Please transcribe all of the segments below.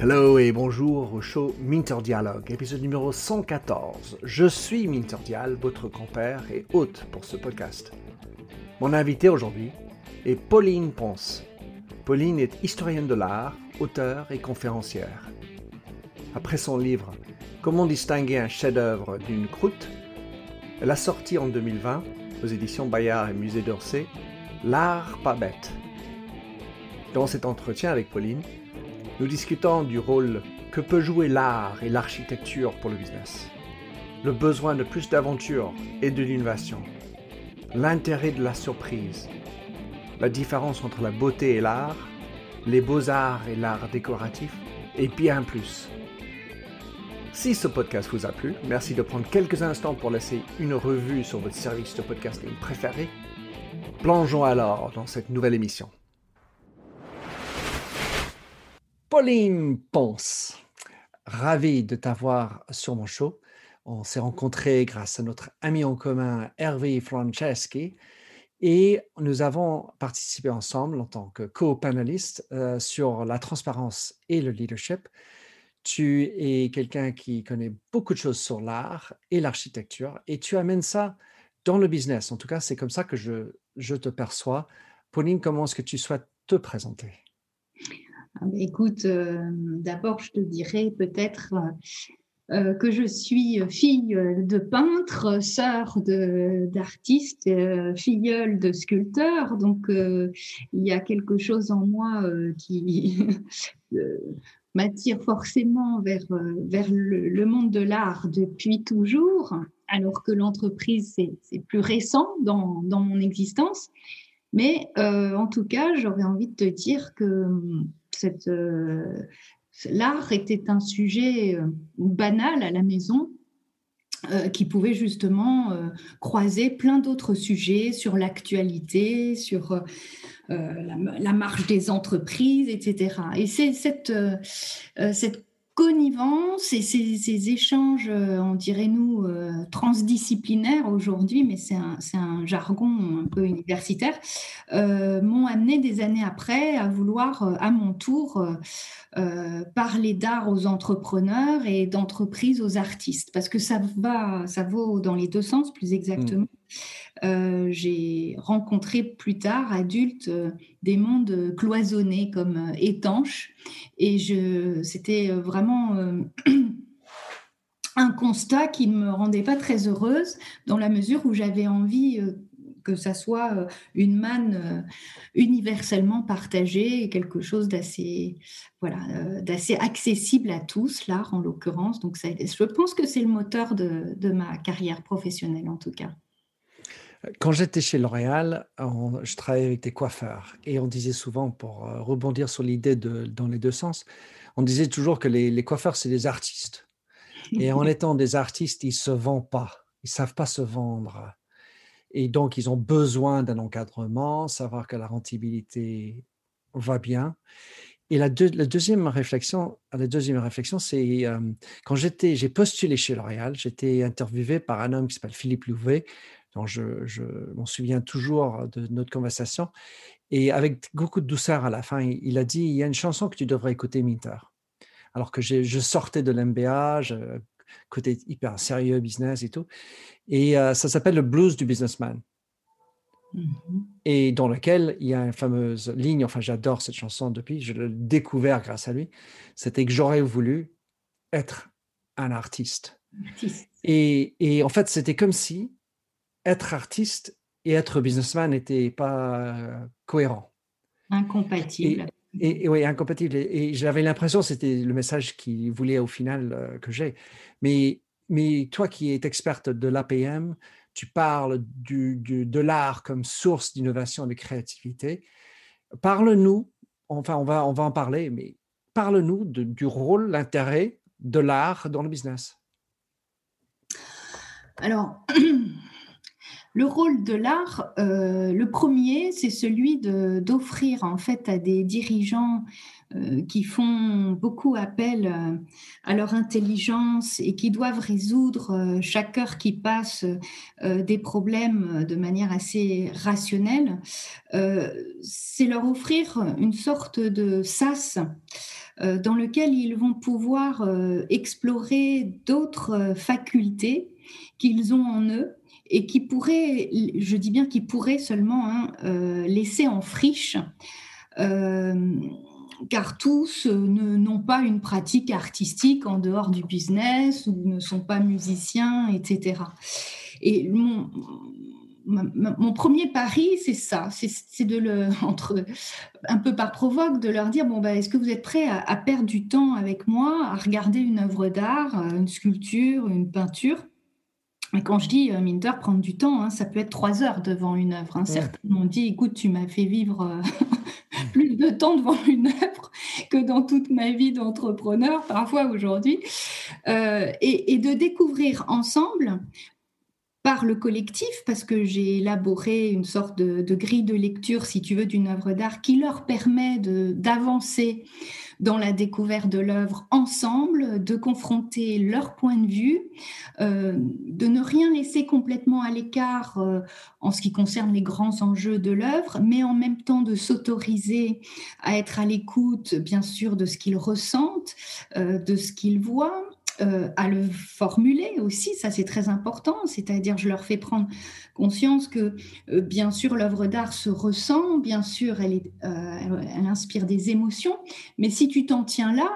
Hello et bonjour au show Minter Dialogue, épisode numéro 114. Je suis Minter Dial, votre compère et hôte pour ce podcast. Mon invité aujourd'hui est Pauline Ponce. Pauline est historienne de l'art, auteure et conférencière. Après son livre Comment distinguer un chef-d'œuvre d'une croûte, elle a sorti en 2020, aux éditions Bayard et Musée d'Orsay, L'art pas bête. Dans cet entretien avec Pauline, nous discutons du rôle que peut jouer l'art et l'architecture pour le business, le besoin de plus d'aventure et de l'innovation, l'intérêt de la surprise, la différence entre la beauté et l'art, les beaux-arts et l'art décoratif, et bien plus. Si ce podcast vous a plu, merci de prendre quelques instants pour laisser une revue sur votre service de podcasting préféré. Plongeons alors dans cette nouvelle émission. Pauline Ponce, ravi de t'avoir sur mon show. On s'est rencontrés grâce à notre ami en commun Hervé Franceschi et nous avons participé ensemble en tant que co-panélistes euh, sur la transparence et le leadership. Tu es quelqu'un qui connaît beaucoup de choses sur l'art et l'architecture et tu amènes ça dans le business. En tout cas, c'est comme ça que je, je te perçois. Pauline, comment est-ce que tu souhaites te présenter? Écoute, euh, d'abord, je te dirais peut-être euh, que je suis fille de peintre, sœur d'artiste, filleule de sculpteur. Donc, il y a quelque chose en moi qui m'attire forcément vers, euh, vers le, monde de l'art depuis toujours, alors que l'entreprise, c'est plus récent dans, dans, mon existence. Mais euh, en tout cas, j'aurais envie de te dire que euh, l'art était un sujet banal à la maison qui pouvait justement croiser plein d'autres sujets sur l'actualité, sur euh, la, marche des entreprises, etc. Et c'est cette, euh, euh, cette connivence et ces, échanges, on dirait nous, transdisciplinaires aujourd'hui, mais c'est un, un, jargon un peu universitaire, m'ont amené des années après à vouloir à mon tour parler d'art aux entrepreneurs et d'entreprise aux artistes, parce que ça, va, ça vaut dans les deux sens, plus exactement. Mmh. Euh, j'ai rencontré plus tard, adulte, euh, des mondes cloisonnés comme euh, étanches. Et c'était vraiment un constat qui ne me rendait pas très heureuse dans la mesure où j'avais envie que ça soit une manne universellement partagée, quelque chose d'assez voilà, d'assez accessible à tous, l'art en l'occurrence. Donc ça, je pense que c'est le moteur de ma carrière professionnelle en tout cas. Quand j'étais chez L'Oréal, je travaillais avec des coiffeurs et on disait souvent, pour euh, rebondir sur l'idée de dans les deux sens, on disait toujours que les, coiffeurs, c'est des artistes. Et en étant des artistes, ils se vendent pas, ils savent pas se vendre. Et donc, ils ont besoin d'un encadrement, savoir que la rentabilité va bien. Et la, deuxième réflexion, la deuxième réflexion, c'est euh, quand j'étais, j'ai postulé chez L'Oréal, j'étais interviewé par un homme qui s'appelle Philippe Louvet, dont je, m'en souviens toujours de notre conversation. Et avec beaucoup de douceur à la fin, il a dit, il y a une chanson que tu devrais écouter, Minter. Alors que je sortais de l'MBA, côté hyper sérieux, business et tout. Et euh, ça s'appelle le blues du businessman. Mmh et dans lequel il y a une fameuse ligne, enfin j'adore cette chanson depuis, je l'ai découvert grâce à lui, c'était que j'aurais voulu être un artiste. Et, et, en fait, c'était comme si être artiste et être businessman n'étaient pas euh, cohérents. Incompatibles. Et, oui, incompatibles. Et, j'avais l'impression, c'était le message qu'il voulait au final euh, que j'ai. Mais, mais toi qui es experte de l'APM, tu parles du, de l'art comme source d'innovation et de créativité. Parle-nous, enfin on va, on va en parler, mais parle-nous du rôle, l'intérêt de l'art dans le business. Alors, le rôle de l'art, euh, le premier, c'est celui d'offrir en fait à des dirigeants euh, qui font beaucoup appel euh, à leur intelligence et qui doivent résoudre chaque heure qui passe des problèmes de manière assez rationnelle, c'est leur offrir une sorte de sas dans lequel ils vont pouvoir explorer d'autres facultés qu'ils ont en eux et qui pourraient, je dis bien qui pourraient seulement hein, euh, laisser en friche, euh, car tous n'ont pas une pratique artistique en dehors du business ou ne sont pas musiciens, etc. Et mon, premier pari, c'est ça, c'est de le, entre, un peu par provoque, de leur dire bon, bah, est-ce que vous êtes prêts à, perdre du temps avec moi, à regarder une œuvre d'art, une sculpture, une peinture et quand je dis euh, Minter prendre du temps, hein, ça peut être trois heures devant une œuvre. Hein. Certains m'ont dit, écoute, tu m'as fait vivre euh, plus de temps devant une œuvre que dans toute ma vie d'entrepreneur, parfois aujourd'hui. Euh, et, de découvrir ensemble, par le collectif, parce que j'ai élaboré une sorte de, de, grille de lecture, si tu veux, d'une œuvre d'art qui leur permet d'avancer dans la découverte de l'œuvre ensemble, de confronter leur point de vue, euh, de ne rien laisser complètement à l'écart euh, en ce qui concerne les grands enjeux de l'œuvre, mais en même temps de s'autoriser à être à l'écoute, bien sûr, de ce qu'ils ressentent, euh, de ce qu'ils voient, euh, à le formuler aussi, ça c'est très important, c'est-à-dire je leur fais prendre conscience que euh, bien sûr l'œuvre d'art se ressent, bien sûr euh, elle inspire des émotions, mais si tu t'en tiens là,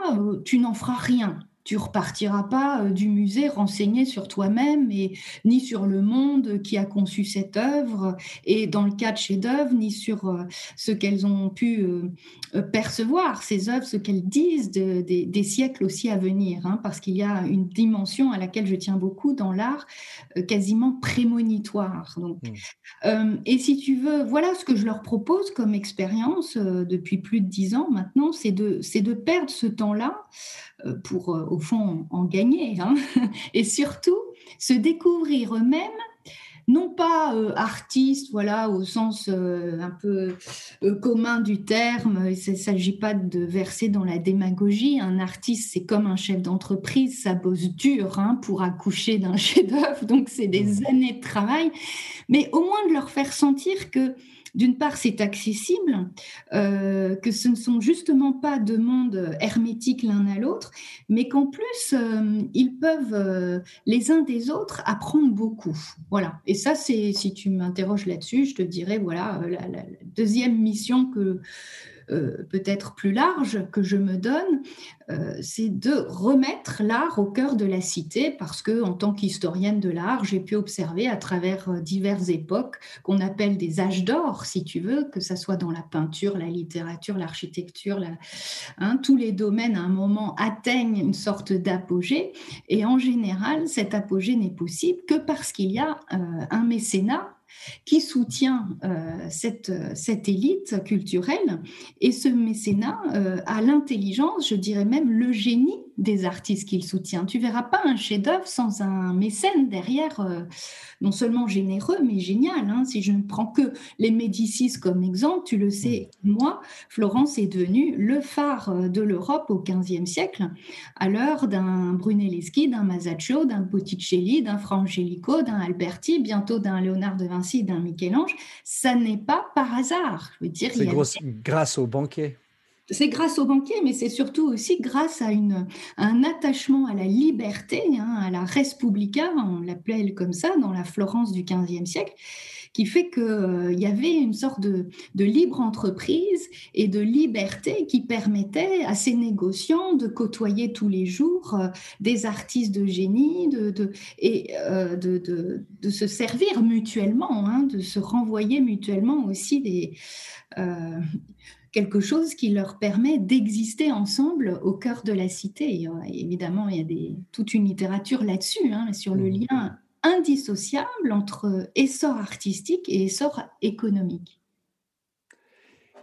tu n'en feras rien tu repartiras pas euh, du musée renseigné sur toi-même et ni sur le monde qui a conçu cette œuvre et dans le cas de chefs-d'œuvre ni sur euh, ce qu'elles ont pu euh, percevoir ces œuvres, ce qu'elles disent des siècles aussi à venir, hein, parce qu'il y a une dimension à laquelle je tiens beaucoup dans l'art, quasiment prémonitoire. Donc, mmh. et si tu veux, voilà ce que je leur propose comme expérience depuis plus de dix ans maintenant, c'est de c'est de perdre ce temps-là pour au fond, en gagner. Hein. et surtout, se découvrir eux-mêmes, non pas euh, artistes, voilà, au sens euh, un peu euh, commun du terme. Il ne s'agit pas de verser dans la démagogie. Un artiste, c'est comme un chef d'entreprise, ça bosse dur hein, pour accoucher d'un chef-d'œuvre, donc c'est des mmh. années de travail. Mais au moins de leur faire sentir que d'une part, c'est accessible, euh, que ce ne sont justement pas deux mondes hermétiques l'un à l'autre, mais qu'en plus, euh, ils peuvent euh, les uns des autres apprendre beaucoup. Voilà. Et ça, c'est, si tu m'interroges là-dessus, je te dirais, voilà, la deuxième mission que euh, peut-être plus large que je me donne, euh, c'est de remettre l'art au cœur de la cité parce que en tant qu'historienne de l'art, j'ai pu observer à travers euh, diverses époques qu'on appelle des âges d'or, si tu veux, que ça soit dans la peinture, la littérature, l'architecture, hein, tous les domaines à un moment atteignent une sorte d'apogée. Et en général, cet apogée n'est possible que parce qu'il y a un mécénat qui soutient euh, cette, cette élite culturelle et ce mécénat euh, a l'intelligence, je dirais même le génie des artistes qu'il soutient. Tu verras pas un chef-d'œuvre sans un mécène derrière, euh, non seulement généreux, mais génial. Hein. Si je ne prends que les Médicis comme exemple, tu le sais, moi, Florence est devenue le phare euh, de l'Europe au XVe siècle, à l'heure d'un Brunelleschi, d'un Masaccio, d'un Botticelli, d'un Frangelico, d'un Alberti, bientôt d'un Léonard de Vinci, d'un Michel-Ange. Ça n'est pas par hasard. Je veux dire, c'est grâce au banquet c'est grâce aux banquiers, mais c'est surtout aussi grâce à, un attachement à la liberté, hein, à la res publica, on l'appelait comme ça, dans la Florence du XVe siècle, qui fait qu'il euh, y avait une sorte de, libre entreprise et de liberté qui permettait à ces négociants de côtoyer tous les jours euh, des artistes de génie de, et euh, de, se servir mutuellement, hein, de se renvoyer mutuellement aussi des quelque chose qui leur permet d'exister ensemble au cœur de la cité. évidemment, il y a des, toute une littérature là-dessus, hein, sur le mmh. lien indissociable entre essor artistique et essor économique.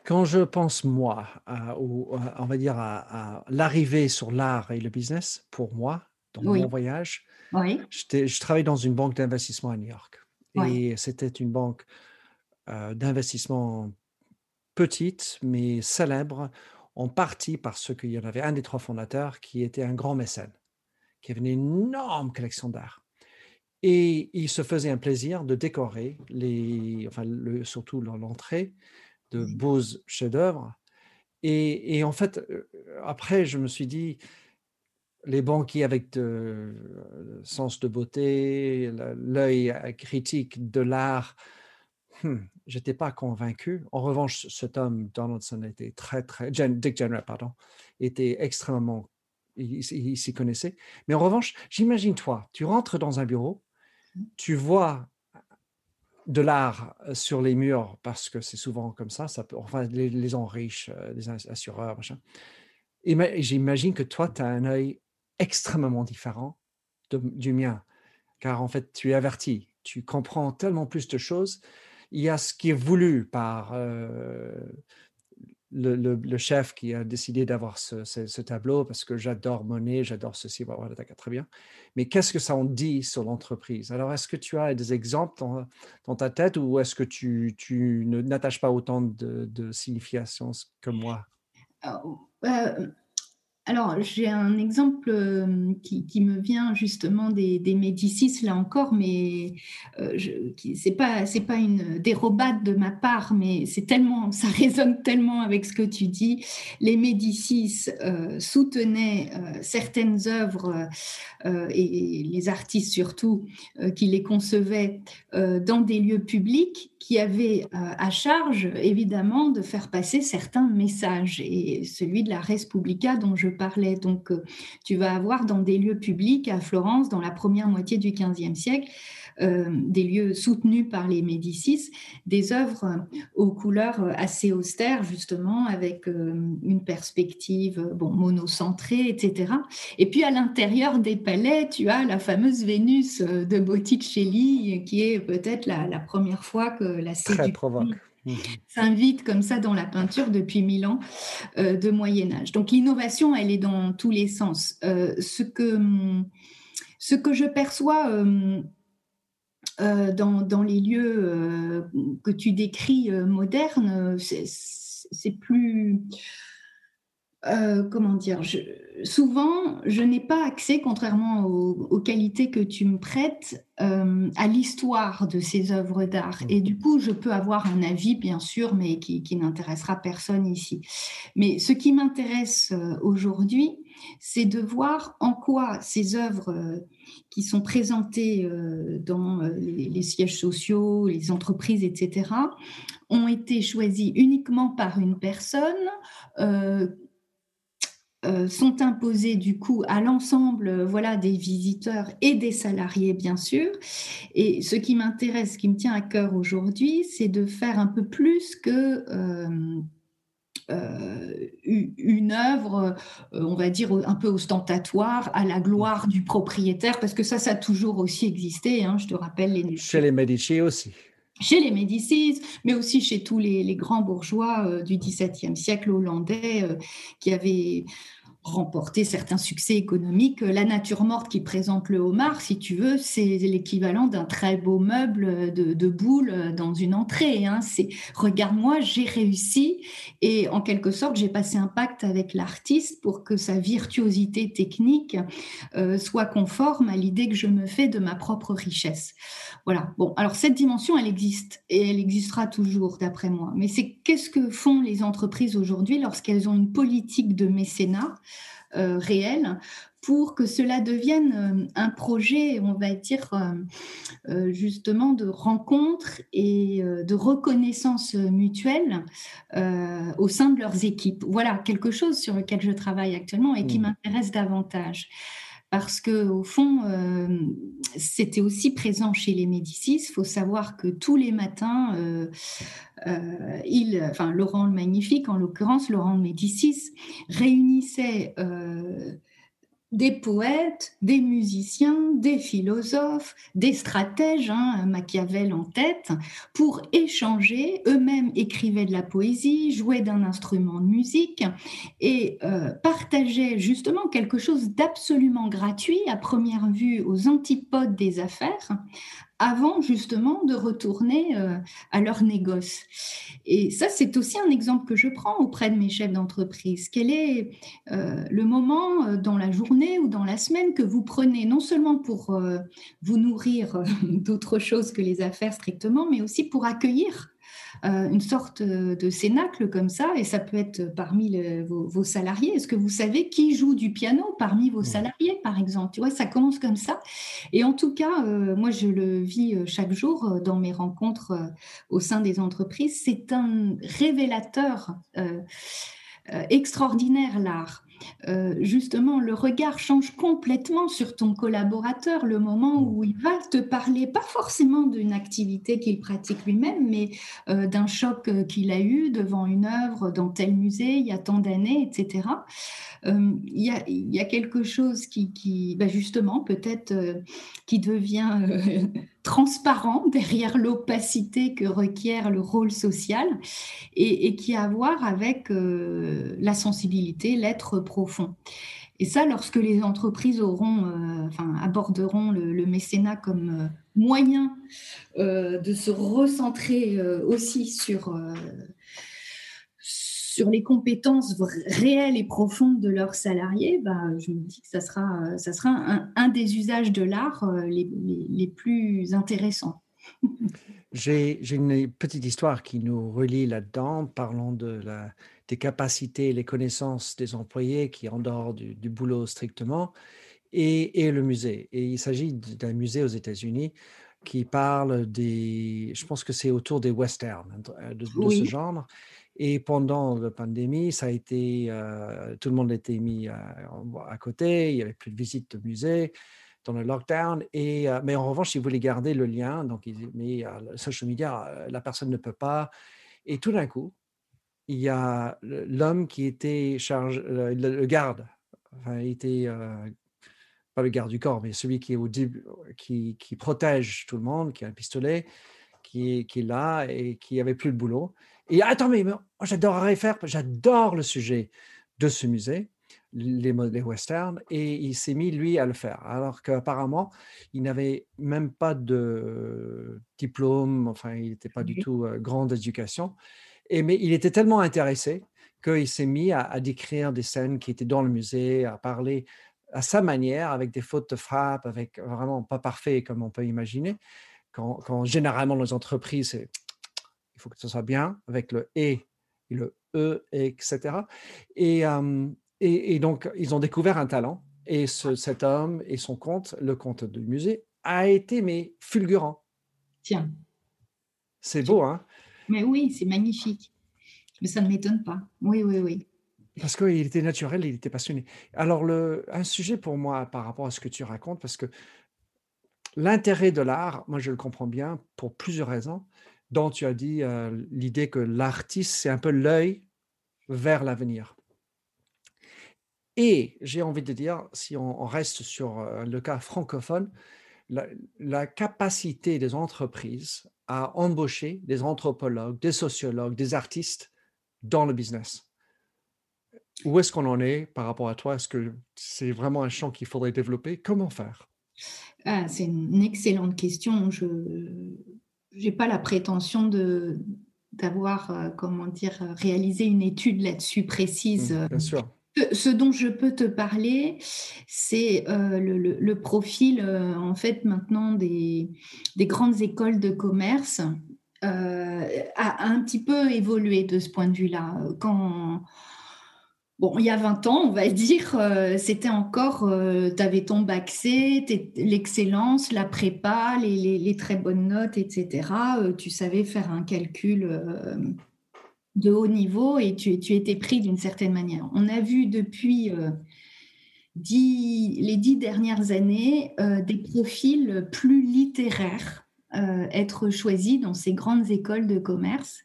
Quand je pense, moi, à, on va dire à, l'arrivée sur l'art et le business, pour moi, dans mon voyage, je travaille dans une banque d'investissement à New York. Et c'était une banque d'investissement petite, mais célèbre, en partie parce qu'il y en avait un des trois fondateurs qui était un grand mécène, qui avait une énorme collection d'art. Et il se faisait un plaisir de décorer, les, enfin, le, surtout l'entrée, de beaux chefs-d'œuvre. Et, et, en fait, après, je me suis dit, les banquiers avec de sens de beauté, l'œil critique de l'art, hmm, j'étais pas convaincu. En revanche, cet homme, Donaldson, était très, très, Dick Jenner, pardon, était extrêmement, il, s'y connaissait. Mais en revanche, j'imagine toi, tu rentres dans un bureau, mmh. tu vois de l'art sur les murs, parce que c'est souvent comme ça, ça peut, enfin, les, les gens riches, les assureurs, machin. Et j'imagine que toi, tu as un œil extrêmement différent du mien, car en fait, tu es averti, tu comprends tellement plus de choses. Il y a ce qui est voulu par euh, le, chef qui a décidé d'avoir ce, tableau parce que j'adore Monet, j'adore ceci, voilà, très bien. Mais qu'est-ce que ça en dit sur l'entreprise? Alors, est-ce que tu as des exemples dans, ta tête ou est-ce que tu, tu n'attaches pas autant de, signification que moi? Euh, alors, j'ai un exemple euh, qui, me vient justement des, Médicis, là encore, mais euh, ce n'est pas, une dérobade de ma part, mais c'est tellement, ça résonne tellement avec ce que tu dis. Les Médicis euh, soutenaient certaines œuvres, et les artistes surtout, qui les concevaient dans des lieux publics qui avaient à charge, évidemment, de faire passer certains messages. Et celui de la Respublica dont je parlais. Donc, euh, tu vas avoir dans des lieux publics à Florence, dans la première moitié du XVe siècle, euh, des lieux soutenus par les Médicis, des œuvres aux couleurs assez austères, justement, avec euh, une perspective bon, monocentrée, etc. Et puis à l'intérieur des palais, tu as la fameuse Vénus de Botticelli, qui est peut-être la, première fois que la séduction. S'invite comme ça dans la peinture depuis mille ans euh, de Moyen Âge. Donc l'innovation, elle est dans tous les sens. Euh, ce, que, je perçois euh, dans, les lieux que tu décris modernes, c'est plus... comment dire souvent, je n'ai pas accès, contrairement aux, qualités que tu me prêtes, euh, à l'histoire de ces œuvres d'art. Et du coup, je peux avoir un avis, bien sûr, mais qui, n'intéressera personne ici. Mais ce qui m'intéresse euh, aujourd'hui, c'est de voir en quoi ces œuvres euh, qui sont présentées dans les, sièges sociaux, les entreprises, etc., ont été choisies uniquement par une personne euh, sont imposés du coup à l'ensemble euh, voilà des visiteurs et des salariés bien sûr et ce qui m'intéresse ce qui me tient à cœur aujourd'hui c'est de faire un peu plus que euh, une œuvre, on va dire, un peu ostentatoire à la gloire du propriétaire, parce que ça, ça a toujours aussi existé. Hein, je te rappelle les... Chez les Medici aussi chez les Médicis, mais aussi chez tous les, grands bourgeois du XVIIe siècle hollandais qui avaient remporter certains succès économiques. La nature morte qui présente le homard, si tu veux, c'est l'équivalent d'un très beau meuble de, de boule dans une entrée. Hein. C'est regarde-moi, j'ai réussi et en quelque sorte, j'ai passé un pacte avec l'artiste pour que sa virtuosité technique euh, soit conforme à l'idée que je me fais de ma propre richesse. Voilà. Bon, alors cette dimension, elle existe et elle existera toujours, d'après moi. Mais c'est qu'est-ce que font les entreprises aujourd'hui lorsqu'elles ont une politique de mécénat? Euh, réel pour que cela devienne euh, un projet, on va dire, euh, justement, de rencontre et de reconnaissance mutuelle au sein de leurs équipes. Voilà quelque chose sur lequel je travaille actuellement et qui mmh. m'intéresse davantage parce que au fond, euh, c'était aussi présent chez les Médicis. Il faut savoir que tous les matins, euh, euh, il, enfin Laurent le Magnifique, en l'occurrence Laurent de Médicis, réunissait des poètes, des musiciens, des philosophes, des stratèges, hein, Machiavel en tête, pour échanger. Eux-mêmes écrivaient de la poésie, jouaient d'un instrument de musique et euh, partageaient justement quelque chose d'absolument gratuit à première vue aux antipodes des affaires avant justement de retourner euh, à leur négoce. Et ça, c'est aussi un exemple que je prends auprès de mes chefs d'entreprise. Quel est euh, le moment euh, dans la journée ou dans la semaine que vous prenez non seulement pour vous nourrir d'autres choses que les affaires strictement, mais aussi pour accueillir une sorte de cénacle comme ça, et ça peut être parmi vos, salariés. Est-ce que vous savez qui joue du piano parmi vos salariés, par exemple? Tu vois, ça commence comme ça. Et en tout cas, euh, moi, je le vis euh, chaque jour dans mes rencontres au sein des entreprises. C'est un révélateur extraordinaire, l'art. Euh, justement, le regard change complètement sur ton collaborateur le moment où il va te parler, pas forcément d'une activité qu'il pratique lui-même, mais euh, d'un choc euh, qu'il a eu devant une œuvre dans tel musée il y a tant d'années, etc. Il y, a, quelque chose qui, bah, justement, peut-être, qui devient transparent derrière l'opacité que requiert le rôle social et, qui a à voir avec euh, la sensibilité, l'être profond. Et ça, lorsque les entreprises auront, euh, aborderont le, mécénat comme euh, moyen de se recentrer aussi sur sur les compétences réelles et profondes de leurs salariés, bah, je me dis que ça sera, ça sera un, des usages de l'art euh, les, les, plus intéressants. J'ai une petite histoire qui nous relie là-dedans, parlons de la, des capacités et les connaissances des employés qui, en dehors du, boulot strictement, et, et, le musée. Et il s'agit d'un musée aux États-Unis qui parle des, je pense que c'est autour des westerns, de, de ce genre. Et pendant la pandémie, ça a été, euh, tout le monde été mis à, côté, il n'y avait plus de visites de musées dans le lockdown. Et, euh, mais en revanche, si vous voulez garder le lien, donc met le social media, euh, la personne ne peut pas. Et tout d'un coup, il y a l'homme qui était chargé, le, garde, enfin, il était pas le garde du corps, mais celui qui est au qui, qui, protège tout le monde, qui a un pistolet, qui, qui est là et qui avait plus de boulot. Et attends, mais j'adorerais faire, j'adore le sujet de ce musée, les, les westerns, et il s'est mis, lui, à le faire. Alors qu'apparemment, il n'avait même pas de diplôme, enfin, il n'était pas du tout euh, grande éducation. Et, mais il était tellement intéressé qu'il s'est mis à, décrire des scènes qui étaient dans le musée, à parler à sa manière, avec des fautes de frappe, avec vraiment pas parfait comme on peut imaginer. Quand, quand généralement les entreprises, il faut que ce soit bien avec le et, et le e, etc. Et, et, donc, ils ont découvert un talent. Et cet homme et son compte, le compte du musée, a été mais fulgurant. Tiens. C'est beau, hein? Mais oui, c'est magnifique. Mais ça ne m'étonne pas. Oui, oui, oui. Parce qu'il était naturel, il était passionné. Alors, le, un sujet pour moi par rapport à ce que tu racontes, parce que l'intérêt de l'art, moi je le comprends bien pour plusieurs raisons dont tu as dit l'idée que l'artiste, c'est un peu l'œil vers l'avenir. Et j'ai envie de dire, si on, reste sur le cas francophone, la, capacité des entreprises à embaucher des anthropologues, des sociologues, des artistes dans le business. Où est-ce qu'on en est par rapport à toi? Est-ce que c'est vraiment un champ qu'il faudrait développer? Comment faire? Ah, C'est une excellente question. Je, j'ai pas la prétention de d'avoir, euh, comment dire, réalisé une étude là-dessus précise. Mmh, bien sûr. Ce dont je peux te parler, c'est euh, le, profil, euh, en fait, maintenant des, des, grandes écoles de commerce a, un petit peu évolué de ce point de vue-là. Quand Bon, il y a 20 ans, on va dire, euh, c'était encore, euh, tu avais ton bac l'excellence, la prépa, les, très bonnes notes, etc. Euh, tu savais faire un calcul de haut niveau et tu, étais pris d'une certaine manière. On a vu depuis les dix dernières années des profils plus littéraires être choisis dans ces grandes écoles de commerce.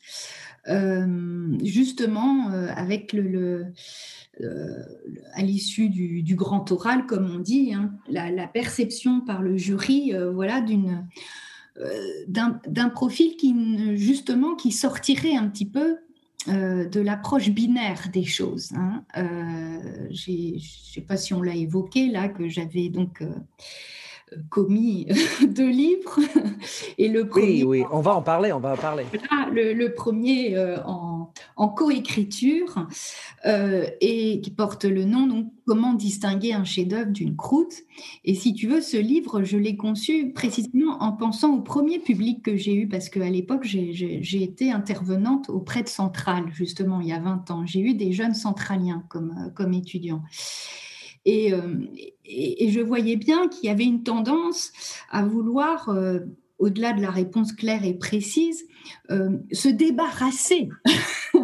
Euh, justement euh, avec le, euh, à l'issue du, grand oral, comme on dit, hein, la, perception par le jury, voilà, d'une d'un profil qui justement qui sortirait un petit peu de l'approche binaire des choses. Hein. je ne sais pas si on l'a évoqué là, que j'avais donc commis deux livres. Et le premier, oui, oui, on va en parler, on va en parler. le, premier en, en coécriture et qui porte le nom donc Comment distinguer un chef-d'œuvre d'une croûte. Et si tu veux, ce livre, je l'ai conçu précisément en pensant au premier public que j'ai eu, parce qu'à l'époque, j'ai été intervenante auprès de Centrale, justement, il y a 20 ans. J'ai eu des jeunes centraliens comme, comme étudiants. Euh, et, et, je voyais bien qu'il y avait une tendance à vouloir, euh, au-delà de la réponse claire et précise, euh, se débarrasser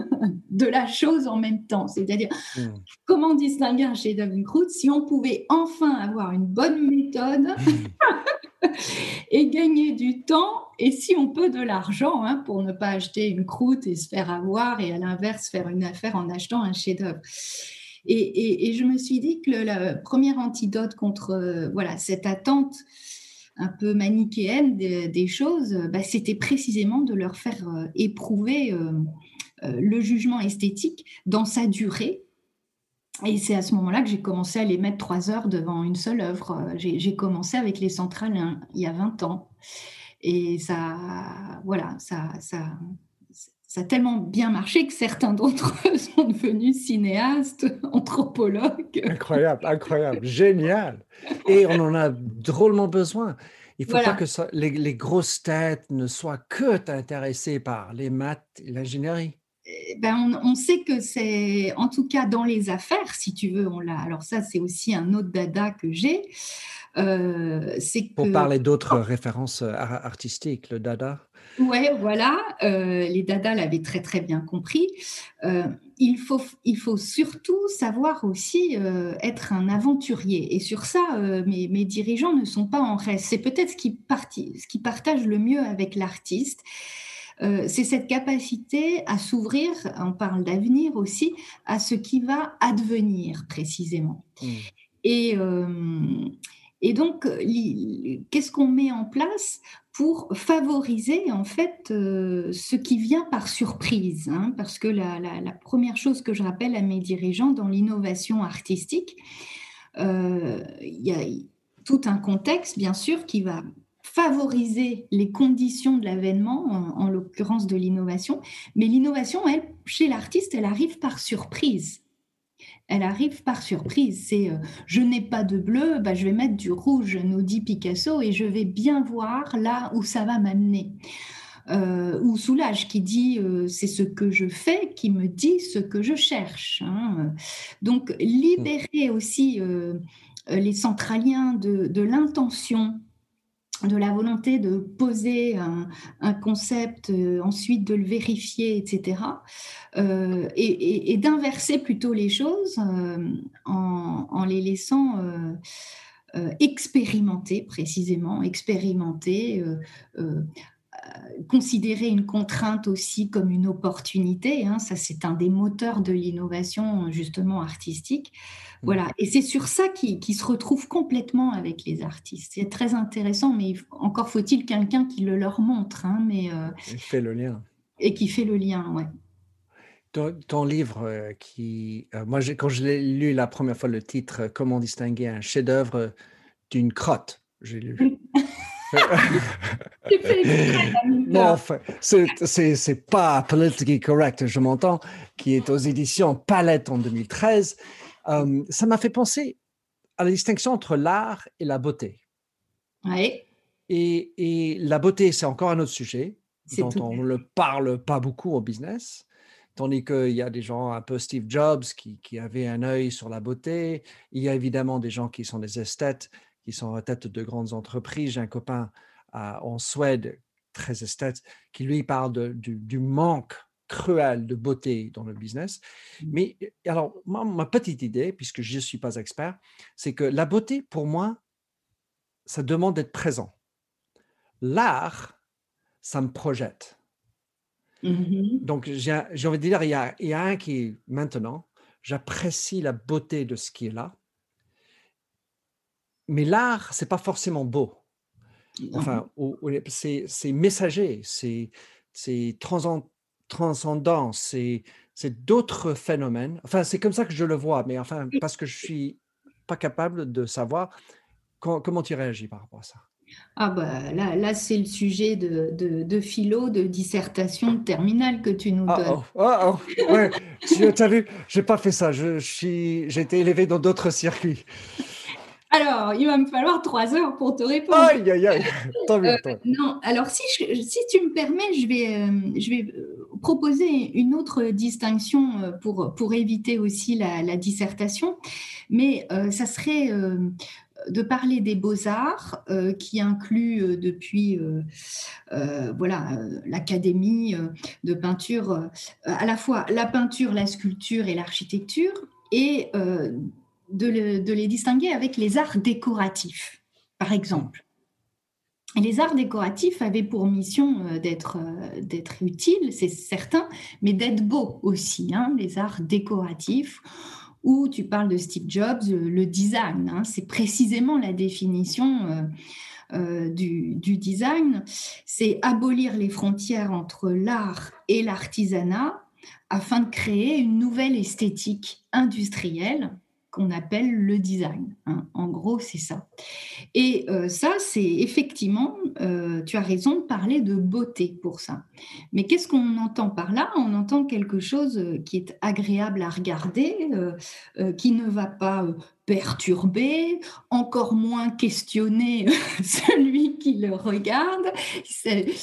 de la chose en même temps. C'est-à-dire, hmm. comment distinguer un chef-d'œuvre d'une croûte si on pouvait enfin avoir une bonne méthode hmm. et gagner du temps et si on peut de l'argent hein, pour ne pas acheter une croûte et se faire avoir et à l'inverse faire une affaire en achetant un chef-d'œuvre? Et, je me suis dit que le, premier antidote contre euh, voilà, cette attente un peu manichéenne des, choses, bah, c'était précisément de leur faire euh, éprouver euh, le jugement esthétique dans sa durée. Et c'est à ce moment-là que j'ai commencé à les mettre trois heures devant une seule œuvre. J'ai commencé avec les centrales hein, il y a 20 ans. Et ça, voilà, ça, ça, ça a tellement bien marché que certains d'entre eux sont devenus cinéastes, anthropologues. Incroyable, incroyable, génial. Et on en a drôlement besoin. Il ne faut pas que les, grosses têtes ne soient que intéressées par les maths et l'ingénierie. Eh ben, on, sait que c'est, en tout cas dans les affaires, si tu veux, on l'a. Alors ça, c'est aussi un autre dada que j'ai. Euh, c'est Pour parler d'autres références euh, artistiques, le dada oui, voilà, euh, les Dada l'avaient très très bien compris. Euh, il, faut, il faut surtout savoir aussi euh, être un aventurier. Et sur ça, mes, mes, dirigeants ne sont pas en reste. C'est peut-être ce qui, ce qui partage le mieux avec l'artiste. c'est cette capacité à s'ouvrir, on parle d'avenir aussi, à ce qui va advenir précisément. Mmh. Et, et donc, qu'est-ce qu'on met en place pour favoriser en fait euh, ce qui vient par surprise hein, Parce que la, première chose que je rappelle à mes dirigeants dans l'innovation artistique, euh, il y a tout un contexte bien sûr qui va favoriser les conditions de l'avènement, en, en l'occurrence de l'innovation, mais l'innovation, elle, chez l'artiste, elle arrive par surprise elle arrive par surprise. C'est euh, je n'ai pas de bleu, bah, je vais mettre du rouge, nous dit Picasso, et je vais bien voir là où ça va m'amener. Euh, ou Soulage qui dit euh, c'est ce que je fais qui me dit ce que je cherche. Hein. Donc libérer aussi les centraliens de l'intention de la volonté de poser un, concept, euh, ensuite de le vérifier, etc. Euh, et, d'inverser plutôt les choses euh, en, les laissant expérimenter précisément, expérimenter, considérer une contrainte aussi comme une opportunité. Hein. ça, c'est un des moteurs de l'innovation justement artistique. Mmh. Voilà, et c'est sur ça qui, se retrouve complètement avec les artistes. C'est très intéressant, mais encore faut-il quelqu'un qui le leur montre. Hein, mais, euh, fait le lien. Et qui fait le lien, ouais. Ton, livre, euh, qui, euh, moi, quand je l'ai lu la première fois, le titre Comment distinguer un chef-d'œuvre d'une crotte, j'ai lu. non, enfin, c'est pas politically correct, je m'entends, qui est aux éditions Palette en 2013 ça m'a fait penser à la distinction entre l'art et la beauté. Oui. Et, et la beauté, c'est encore un autre sujet dont on ne le parle pas beaucoup au business. Tandis qu'il y a des gens un peu Steve Jobs qui, qui avaient un œil sur la beauté. Il y a évidemment des gens qui sont des esthètes, qui sont à tête de grandes entreprises. J'ai un copain en Suède, très esthète, qui lui parle de, du, du, manque cruel de beauté dans le business. Mmh. Mais alors, ma petite idée, puisque je ne suis pas expert, c'est que la beauté, pour moi, ça demande d'être présent. L'art, ça me projette. Mmh Donc, j'ai envie de dire, il y, a, il y a un qui, maintenant, j'apprécie la beauté de ce qui est là. Mais l'art, c'est pas forcément beau. Enfin, c'est messager, c'est transcendant c'est d'autres phénomènes. Enfin, c'est comme ça que je le vois, mais enfin, parce que je suis pas capable de savoir. comment tu réagis par rapport à ça ah bah là, là c'est le sujet de, de, philo, de dissertation de terminale que tu nous ah, donnes. Oh, oh, oh, ouais, tu as vu, j'ai pas fait ça. Je, suis, j'ai été élevé dans d'autres circuits. Alors, il va me falloir trois heures pour te répondre. Aïe, aïe, aïe. Euh, non, alors si, si tu me permets, je vais, euh, je vais euh, proposer une autre distinction pour, pour éviter aussi la, la dissertation, mais ça serait de parler des beaux-arts qui inclut depuis voilà l'académie de peinture à la fois la peinture, la sculpture et l'architecture et de, les distinguer avec les arts décoratifs, par exemple. les arts décoratifs avaient pour mission euh, d'être euh, d'être utiles, c'est certain, mais d'être beaux aussi, hein, les arts décoratifs, où tu parles de Steve Jobs, le design, hein, c'est précisément la définition euh, du, design, c'est abolir les frontières entre l'art et l'artisanat afin de créer une nouvelle esthétique industrielle qu'on appelle le design. Hein. En gros, c'est ça. Et euh, ça, c'est effectivement, euh, tu as raison de parler de beauté pour ça. Mais qu'est-ce qu'on entend par là? On entend quelque chose euh, qui est agréable à regarder, qui ne va pas perturber, encore moins questionner celui qui le regarde.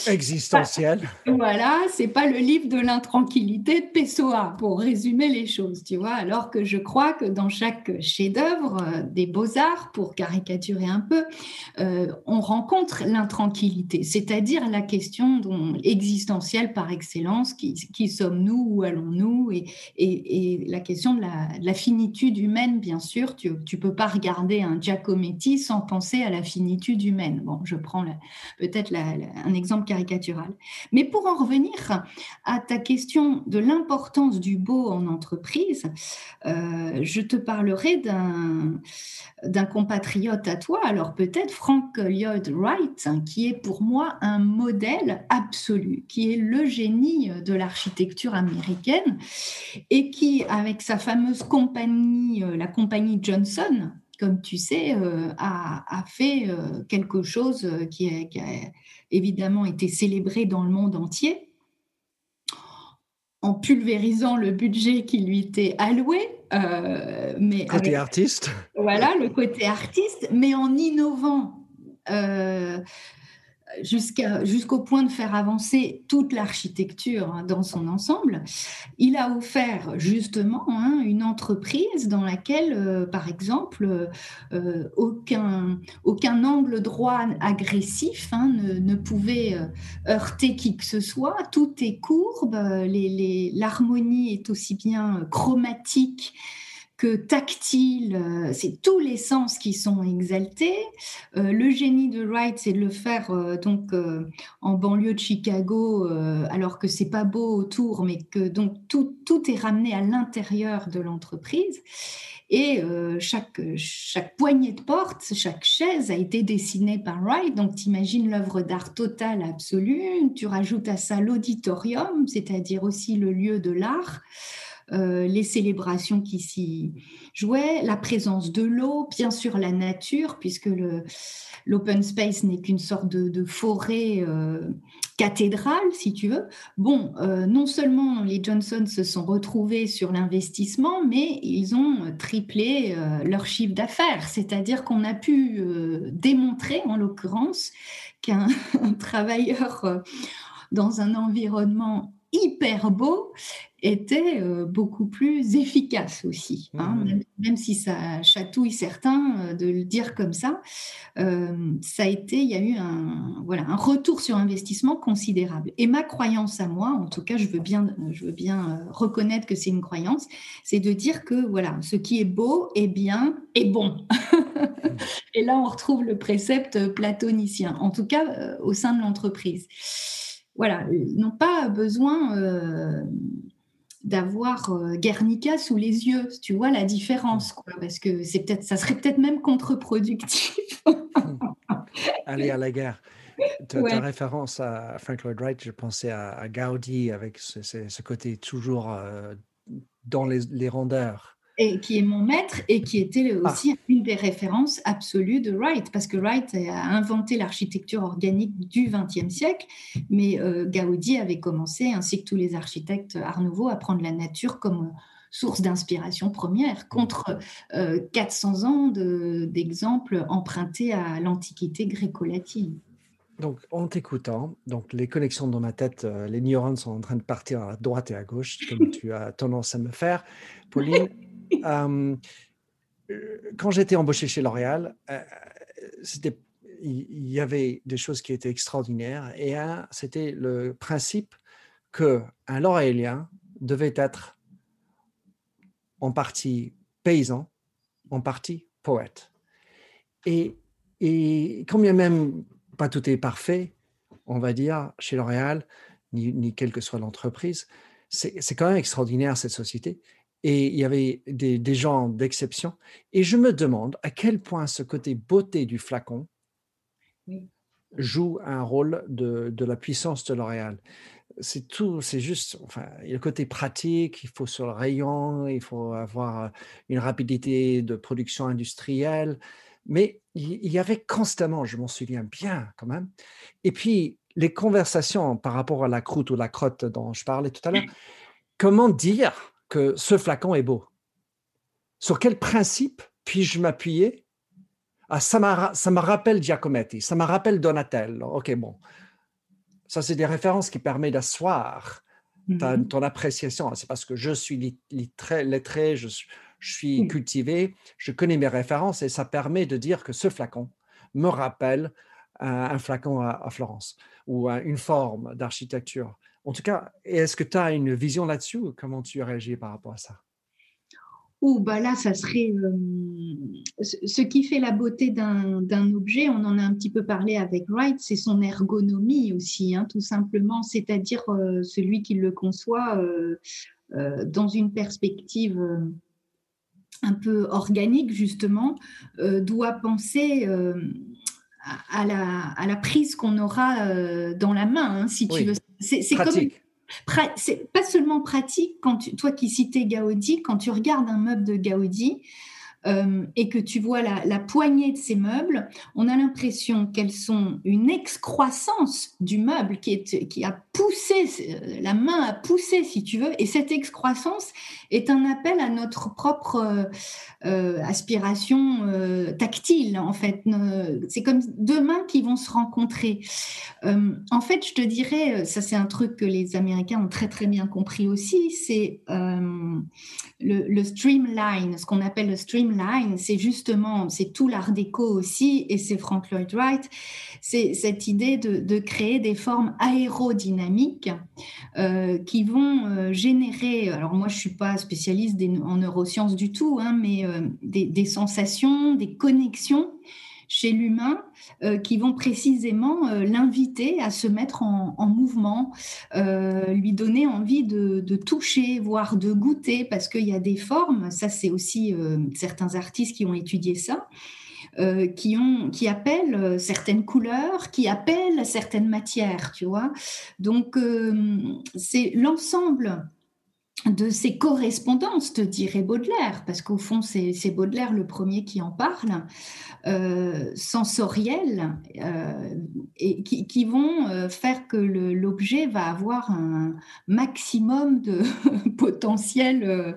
Existentiel. voilà, c'est pas le livre de l'intranquillité de Pessoa pour résumer les choses, tu vois. Alors que je crois que dans chaque chef-d'œuvre euh, des beaux-arts, pour caricaturer un peu, euh, on rencontre l'intranquillité, c'est-à-dire la question dont, existentielle par excellence, qui, qui sommes-nous, où allons-nous, et, et, la question de la, de la finitude humaine, bien sûr. Tu, tu peux pas regarder un Giacometti sans penser à la finitude humaine. Bon, je prends peut-être un exemple caricatural. Mais pour en revenir à ta question de l'importance du beau en entreprise, euh, je te parlerai d'un compatriote à toi, alors peut-être Frank Lloyd Wright, hein, qui est pour moi un modèle absolu, qui est le génie de l'architecture américaine et qui, avec sa fameuse compagnie, euh, la compagnie Johnson, comme tu sais, euh, a, fait euh, quelque chose euh, qui a, évidemment été célébré dans le monde entier, en pulvérisant le budget qui lui était alloué. mais côté artiste. Voilà, le côté artiste, mais en innovant jusqu'au point de faire avancer toute l'architecture hein, dans son ensemble, il a offert justement hein, une entreprise dans laquelle, euh, par exemple, euh, aucun, angle droit agressif hein, ne, pouvait euh, heurter qui que ce soit. Tout est courbe, l'harmonie est aussi bien chromatique que tactile, euh, c'est tous les sens qui sont exaltés. Euh, le génie de Wright, c'est de le faire euh, donc en banlieue de Chicago, alors que c'est pas beau autour, mais que donc tout, tout est ramené à l'intérieur de l'entreprise. Et chaque, chaque poignée de porte, chaque chaise a été dessinée par Wright. Donc, tu imagines l'œuvre d'art totale absolue. Tu rajoutes à ça l'auditorium, c'est-à-dire aussi le lieu de l'art. Euh, les célébrations qui s'y jouaient, la présence de l'eau, bien sûr la nature, puisque l'open space n'est qu'une sorte de, forêt euh, cathédrale, si tu veux. Bon, euh, non seulement les Johnson se sont retrouvés sur l'investissement, mais ils ont triplé leur chiffre d'affaires, c'est-à-dire qu'on a pu démontrer, en l'occurrence, qu'un travailleur dans un environnement hyper beau était euh, beaucoup plus efficace aussi. Hein, mmh. même, si ça chatouille certains euh, de le dire comme ça, euh, ça a été, il y a eu un, voilà, un retour sur investissement considérable. Et ma croyance à moi, en tout cas, je veux bien, je veux bien reconnaître que c'est une croyance, c'est de dire que voilà, ce qui est beau est bien et bon. Mmh. et là, on retrouve le précepte platonicien, en tout cas au sein de l'entreprise voilà, n'ont pas besoin d'avoir euh, Guernica sous les yeux. Tu vois la différence, quoi, parce que c'est peut-être, ça serait peut-être même contre-productif. Aller à la guerre. Ta, référence à Frank Lloyd Wright, je pensais à, Gaudi avec ce, côté toujours euh, dans les, rondeurs. Et qui est mon maître et qui était ah. aussi une des références absolues de Wright, parce que Wright a inventé l'architecture organique du XXe siècle, mais euh, Gaudi avait commencé, ainsi que tous les architectes Art Nouveau, à prendre la nature comme source d'inspiration première, contre 400 euh, ans d'exemples empruntés à l'Antiquité gréco-latine. Donc, en t'écoutant, donc les connexions dans ma tête, euh, les neurones sont en train de partir à droite et à gauche, comme tu as tendance à me faire. Pauline, euh, quand j'étais embauché chez L'Oréal, euh, il y avait des choses qui étaient extraordinaires. Et c'était le principe que un L'Oréalien devait être en partie paysan, en partie poète. Et, et combien même pas tout est parfait, on va dire, chez L'Oréal, ni, ni quelle que soit l'entreprise. C'est quand même extraordinaire, cette société. Et il y avait des, gens d'exception. Et je me demande à quel point ce côté beauté du flacon joue un rôle de, de la puissance de L'Oréal c'est tout, c'est juste, enfin, le côté pratique, il faut sur le rayon, il faut avoir une rapidité de production industrielle, mais il y avait constamment, je m'en souviens bien quand même. Et puis, les conversations par rapport à la croûte ou la crotte dont je parlais tout à l'heure, comment dire que ce flacon est beau Sur quel principe puis-je m'appuyer? Ah, ça, me rappelle Giacometti, ça me rappelle Donatello. Ok, bon. Ça, c'est des références qui permettent d'asseoir mm-hmm. ton appréciation. C'est parce que je suis lettré, je, je suis cultivé, je connais mes références et ça permet de dire que ce flacon me rappelle un, flacon à, Florence ou une forme d'architecture. En tout cas, est-ce que tu as une vision là-dessus Comment tu réagis par rapport à ça? Ou bah là, ça serait ce qui fait la beauté d'un objet. On en a un petit peu parlé avec Wright, c'est son ergonomie aussi, hein, tout simplement. C'est-à-dire celui qui le conçoit dans une perspective un peu organique, justement, euh, doit penser euh, à, la, à, la, prise qu'on aura euh, dans la main, hein, si tu veux. C'est comme. C'est pas seulement pratique, quand toi qui citais Gaudi, quand tu regardes un meuble de Gaudi, euh, et que tu vois la, poignée de ces meubles, on a l'impression qu'elles sont une excroissance du meuble qui, est, qui a poussé, euh, la main a poussé, si tu veux, et cette excroissance est un appel à notre propre euh, aspiration tactile, en fait. C'est comme deux mains qui vont se rencontrer. en fait, je te dirais, ça c'est un truc que les Américains ont très très bien compris aussi, c'est le streamline, ce qu'on appelle le streamline c'est justement, c'est tout l'art déco aussi, et c'est Frank Lloyd Wright, c'est cette idée de, créer des formes aérodynamiques euh, qui vont euh, générer, alors moi je suis pas spécialiste en neurosciences du tout, hein, mais euh, des, sensations, des connexions chez l'humain qui vont précisément l'inviter à se mettre en, mouvement, lui donner envie de, toucher, voire de goûter, parce qu'il y a des formes, ça c'est aussi certains artistes qui ont étudié ça, qui, ont, qui appellent certaines couleurs, qui appellent certaines matières, tu vois. Donc, c'est l'ensemble de ces correspondances, te dirait Baudelaire, parce qu'au fond, c'est Baudelaire le premier qui en parle, euh, sensorielles, euh, et qui, vont euh, faire que l'objet va avoir un maximum de potentiel euh,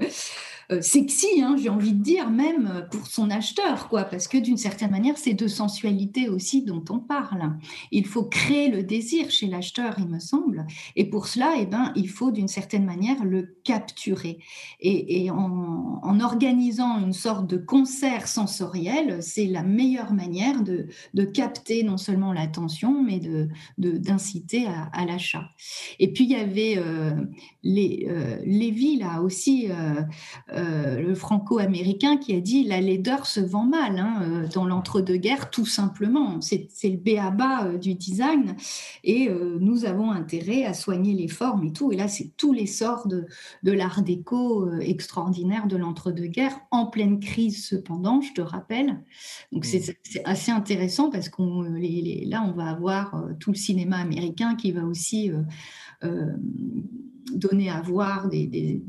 sexy, hein, j'ai envie de dire, même euh, pour son acheteur, quoi, parce que d'une certaine manière, c'est de sensualité aussi dont on parle. Il faut créer le désir chez l'acheteur, il me semble, et pour cela, eh ben, il faut d'une certaine manière le capturer. Et, en, organisant une sorte de concert sensoriel, c'est la meilleure manière de, capter non seulement l'attention, mais de d'inciter à, l'achat. Et puis il y avait euh, les, Lévi là aussi. Euh, le franco-américain qui a dit la laideur se vend mal hein, euh, dans l'entre-deux-guerres, tout simplement. C'est le béaba euh, du design et nous avons intérêt à soigner les formes et tout. Et là, c'est tous les sorts de, l'art déco extraordinaire de l'entre-deux-guerres, en pleine crise cependant, je te rappelle. Donc c'est mmh. assez intéressant parce qu'on là, on va avoir tout le cinéma américain qui va aussi donner à voir des des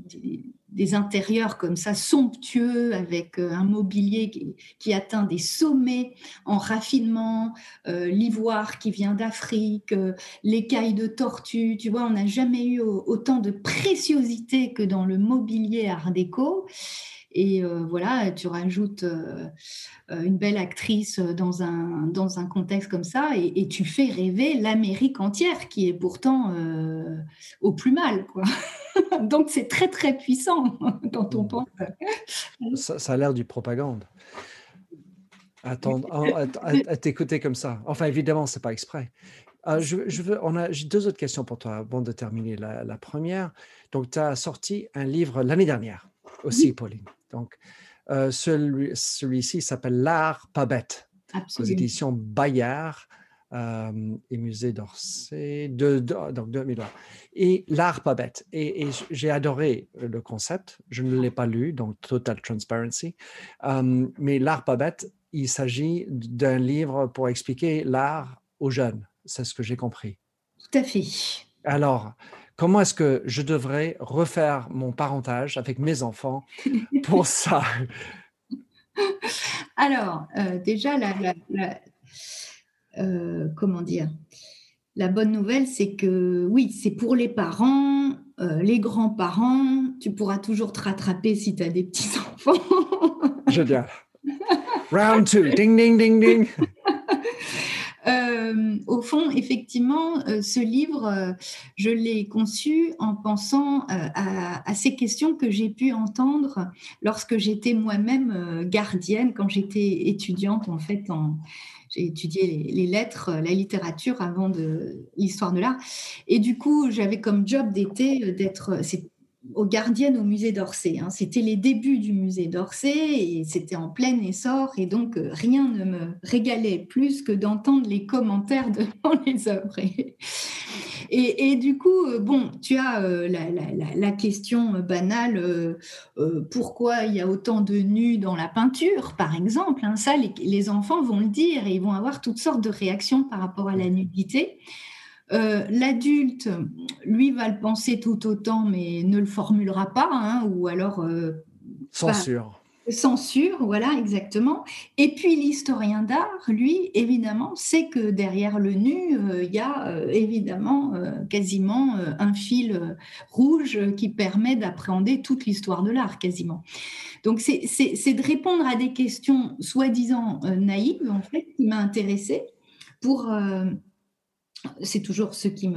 intérieurs comme ça somptueux avec euh, un mobilier qui, atteint des sommets en raffinement, euh, l'ivoire qui vient d'Afrique, euh, l'écaille de tortue. Tu vois, on n'a jamais eu autant de préciosité que dans le mobilier art déco. Et euh, voilà, tu rajoutes euh, euh, une belle actrice dans un, dans un contexte comme ça et, tu fais rêver l'Amérique entière qui est pourtant au plus mal. Quoi. Donc c'est très très puissant quand on pense. Ça, a l'air du propagande. Attendre, à, t'écouter comme ça. Enfin, évidemment, c'est pas exprès. je, veux, on a, j'ai deux autres questions pour toi avant de terminer. La, la première, donc tu as sorti un livre l'année dernière aussi, Pauline. Donc, euh, celui, ci s'appelle L'art pas bête, aux éditions Bayard euh, et Musée d'Orsay, de, donc 2020. Et L'art pas bête. Et, j'ai adoré le concept. Je ne l'ai pas lu, donc Total Transparency. Euh, mais L'art pas bête, il s'agit d'un livre pour expliquer l'art aux jeunes. C'est ce que j'ai compris. Tout à fait. Alors, comment est-ce que je devrais refaire mon parentage avec mes enfants pour ça? Alors, euh, déjà, la, euh, comment dire? La bonne nouvelle, c'est que oui, c'est pour les parents, euh, les grands-parents. Tu pourras toujours te rattraper si tu as des petits-enfants. Génial. Round two, ding, ding, ding, ding. Euh, au fond, effectivement, euh, ce livre, euh, je l'ai conçu en pensant à, ces questions que j'ai pu entendre lorsque j'étais moi-même gardienne, quand j'étais étudiante, en fait, j'ai étudié les, lettres, la littérature avant de l'histoire de l'art. Et du coup, j'avais comme job d'été d'être, aux gardiennes au musée d'Orsay. Hein. C'était les débuts du musée d'Orsay et c'était en plein essor et donc euh, rien ne me régalait plus que d'entendre les commentaires devant les œuvres. Et, du coup, euh, bon, tu as euh, la, question banale, pourquoi il y a autant de nus dans la peinture, par exemple. Hein. ça, les, les, enfants vont le dire et ils vont avoir toutes sortes de réactions par rapport à la nudité. Euh, l'adulte, lui, va le penser tout autant, mais ne le formulera pas, hein, ou alors... Euh, censure. censure, voilà, exactement. Et puis l'historien d'art, lui, évidemment, sait que derrière le nu, euh, il y a évidemment quasiment un fil rouge qui permet d'appréhender toute l'histoire de l'art, quasiment. Donc c'est de répondre à des questions soi-disant naïves, en fait, qui m'a intéressée pour c'est toujours ce qui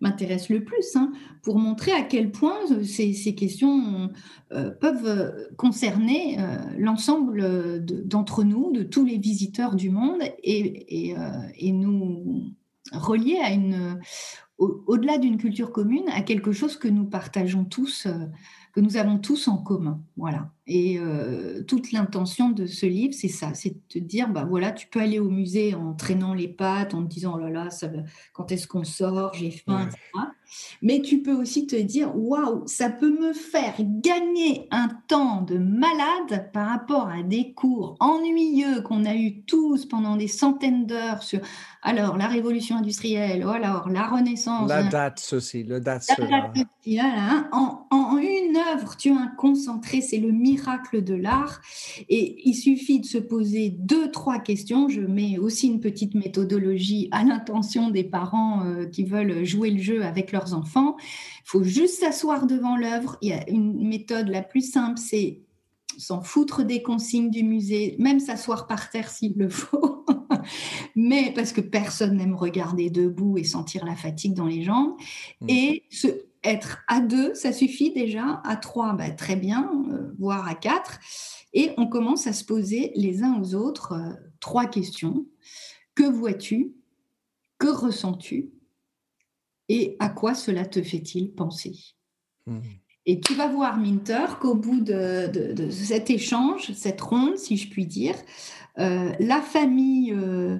m'intéresse le plus, hein, pour montrer à quel point ces, questions euh, peuvent concerner euh, l'ensemble d'entre nous, de tous les visiteurs du monde, et, euh, nous relier à une, au-delà d'une culture commune, à quelque chose que nous partageons tous que nous avons tous en commun. Voilà. Et euh, toute l'intention de ce livre, c'est ça, c'est de te dire, bah voilà, tu peux aller au musée en traînant les pattes, en te disant, oh là là, ça, quand est-ce qu'on sort, j'ai faim, etc. Mais tu peux aussi te dire, waouh, ça peut me faire gagner un temps de malade par rapport à des cours ennuyeux qu'on a eu tous pendant des centaines d'heures sur, alors, la révolution industrielle, ou alors la Renaissance. La date aussi, le date. Hein. en, en, une œuvre, tu as un concentré, c'est le miracle de l'art. Et il suffit de se poser deux, trois questions. Je mets aussi une petite méthodologie à l'intention des parents euh, qui veulent jouer le jeu avec leurs enfants. Il faut juste s'asseoir devant l'œuvre. Il y a une méthode la plus simple, c'est s'en foutre des consignes du musée, même s'asseoir par terre s'il le faut. Mais parce que personne n'aime regarder debout et sentir la fatigue dans les jambes. Mmh. Et se, être à deux, ça suffit déjà. À trois, bah, très bien, euh, voire à quatre. Et on commence à se poser les uns aux autres euh, trois questions. Que vois-tu? Que ressens-tu? Et à quoi cela te fait-il penser? Mmh. Et tu vas voir, Minter, qu'au bout de, cet échange, cette ronde, si je puis dire, euh, la famille, euh,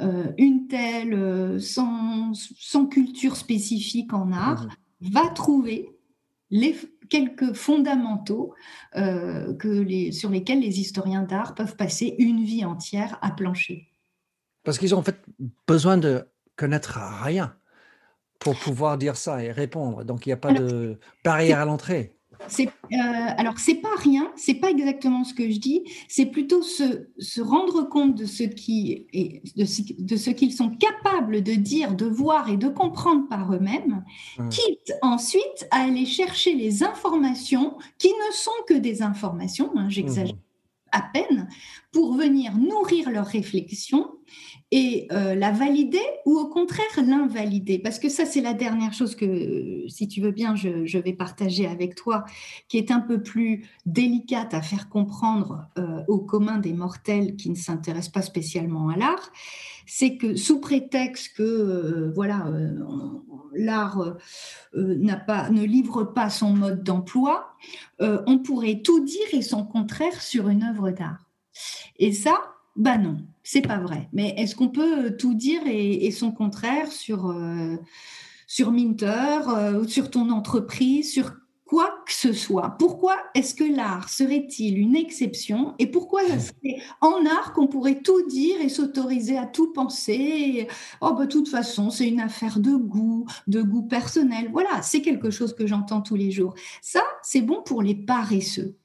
euh, une telle, sans, culture spécifique en art, mmh. Va trouver les, quelques fondamentaux que les, sur lesquels les historiens d'art peuvent passer une vie entière à plancher. Parce qu'ils ont en fait besoin de connaître rien pour pouvoir dire ça et répondre. Donc, il n'y a pas de barrière à l'entrée. C'est euh, alors c'est pas rien, c'est pas exactement ce que je dis, c'est plutôt se, se, rendre compte de ce qui est, de ce, de ce qu'ils sont capables de dire, de voir et de comprendre par eux-mêmes, quitte ensuite à aller chercher les informations qui ne sont que des informations, hein, j'exagère. Mmh. à peine pour venir nourrir leur réflexion et euh, la valider ou au contraire l'invalider Parce que ça, c'est la dernière chose que, si tu veux bien, je, vais partager avec toi, qui est un peu plus délicate à faire comprendre euh, au commun des mortels qui ne s'intéressent pas spécialement à l'art. C'est que sous prétexte que euh, voilà, l'art ne livre pas son mode d'emploi, on pourrait tout dire et son contraire sur une œuvre d'art. Et ça, bah non, c'est pas vrai. Mais est-ce qu'on peut tout dire et, son contraire sur, euh, sur Minter, euh, sur ton entreprise, sur quoi que ce soit? Pourquoi est-ce que l'art serait-il une exception Et pourquoi c'est en art qu'on pourrait tout dire et s'autoriser à tout penser Oh, bah, de toute façon, c'est une affaire de goût, de goût personnel. Voilà, c'est quelque chose que j'entends tous les jours. Ça, c'est bon pour les paresseux.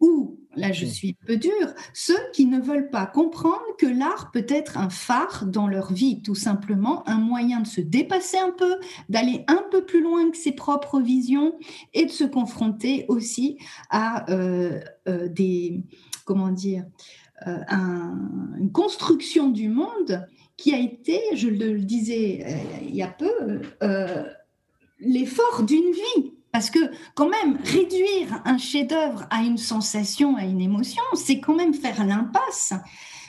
Ou là je suis un peu dure, ceux qui ne veulent pas comprendre que l'art peut être un phare dans leur vie, tout simplement un moyen de se dépasser un peu, d'aller un peu plus loin que ses propres visions et de se confronter aussi à euh, euh, des, comment dire, euh, une construction du monde qui a été, je le disais il y a peu, l'effort d'une vie parce que quand même, réduire un chef-d'œuvre à une sensation, à une émotion, c'est quand même faire l'impasse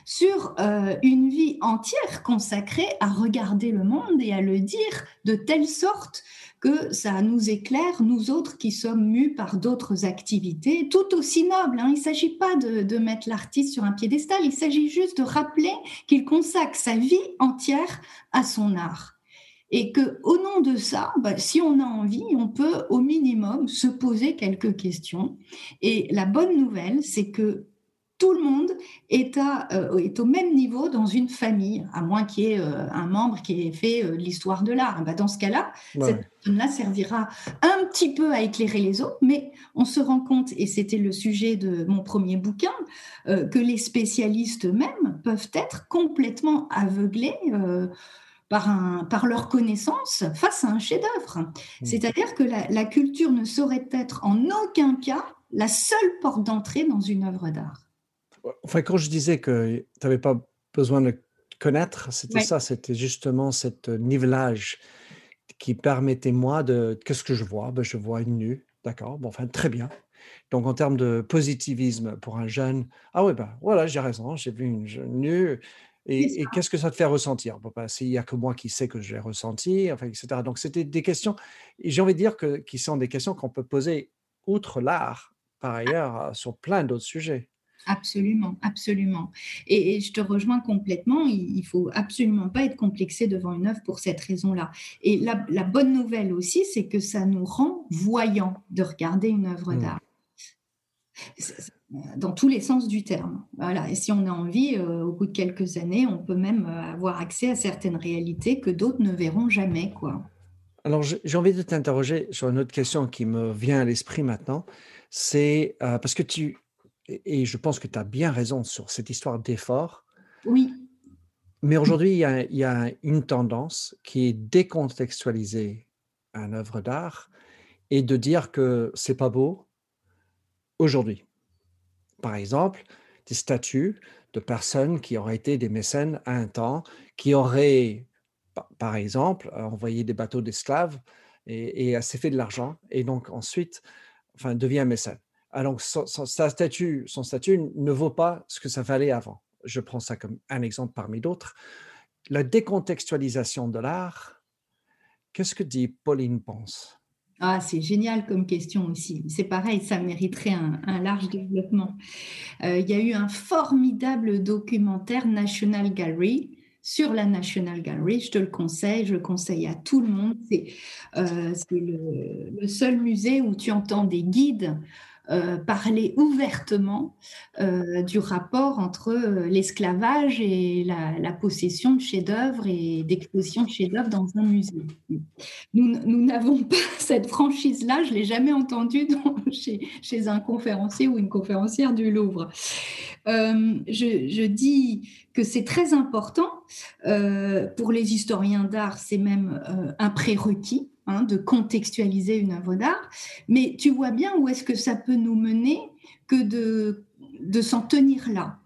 sur euh, une vie entière consacrée à regarder le monde et à le dire de telle sorte que ça nous éclaire, nous autres qui sommes mus par d'autres activités, tout aussi nobles. Hein. Il ne s'agit pas de, de mettre l'artiste sur un piédestal, il s'agit juste de rappeler qu'il consacre sa vie entière à son art. Et que, au nom de ça, bah, si on a envie, on peut au minimum se poser quelques questions. Et la bonne nouvelle, c'est que tout le monde est, à, euh, est, au même niveau dans une famille, à moins qu'il y ait euh, un membre qui ait fait euh, l'histoire de l'art. Bah, dans ce cas-là, cette personne-là servira un petit peu à éclairer les autres, mais on se rend compte, et c'était le sujet de mon premier bouquin, que les spécialistes eux-mêmes peuvent être complètement aveuglés par, un, par leur connaissance face à un chef-d'œuvre. Mmh. C'est-à-dire que la, culture ne saurait être en aucun cas la seule porte d'entrée dans une œuvre d'art. Enfin, quand je disais que tu n'avais pas besoin de connaître, c'était ça, c'était justement cet nivelage qui permettait moi de qu'est-ce que je vois? Ben, Je vois une nue, d'accord, bon, enfin, très bien. Donc, en termes de positivisme pour un jeune, ah oui, ben voilà, j'ai raison, j'ai vu une jeune nue, et, qu'est-ce que ça te fait ressentir? Bon, bah, S'il n'y a que moi qui sais que j'ai ressenti, enfin, etc. Donc, c'était des questions, et j'ai envie de dire que, qui sont des questions qu'on peut poser outre l'art, par ah. ailleurs, sur plein d'autres sujets. Absolument, absolument. Et, je te rejoins complètement. Il, ne faut absolument pas être complexé devant une œuvre pour cette raison-là. Et la, bonne nouvelle aussi, c'est que ça nous rend voyants de regarder une œuvre mmh. d'art dans tous les sens du terme. Voilà. Et si on a envie, euh, au bout de quelques années, on peut même euh, avoir accès à certaines réalités que d'autres ne verront jamais. Quoi. Alors, j'ai envie de t'interroger sur une autre question qui me vient à l'esprit maintenant. C'est euh, parce que tu, et je pense que tu as bien raison sur cette histoire d'effort. Oui. Mais aujourd'hui, il, il y, a, une tendance qui est décontextualiser une œuvre d'art et de dire que c'est pas beau aujourd'hui par exemple, des statuts de personnes qui auraient été des mécènes à un temps, qui auraient, par exemple, envoyé des bateaux d'esclaves et, et s'est fait de l'argent, et donc ensuite, enfin, devient mécène. Alors, son, statut, son statut ne vaut pas ce que ça valait avant. Je prends ça comme un exemple parmi d'autres. La décontextualisation de l'art, qu'est-ce que dit Pauline Ponce? Ah, c'est génial comme question aussi. C'est pareil, ça mériterait un, large développement. Euh, il y a eu un formidable documentaire National Gallery sur la National Gallery. Je te le conseille, je le conseille à tout le monde. C'est euh, le, seul musée où tu entends des guides euh, parler ouvertement euh, du rapport entre l'esclavage et la, possession de chefs-d'œuvre et d'exposition de chefs-d'œuvre dans un musée. Nous n'avons pas cette franchise-là, je ne l'ai jamais entendue chez, un conférencier ou une conférencière du Louvre. Je, dis que c'est très important pour les historiens d'art, c'est même un prérequis Hein, de contextualiser une œuvre d'art, mais tu vois bien où est-ce que ça peut nous mener que de, de s'en tenir là.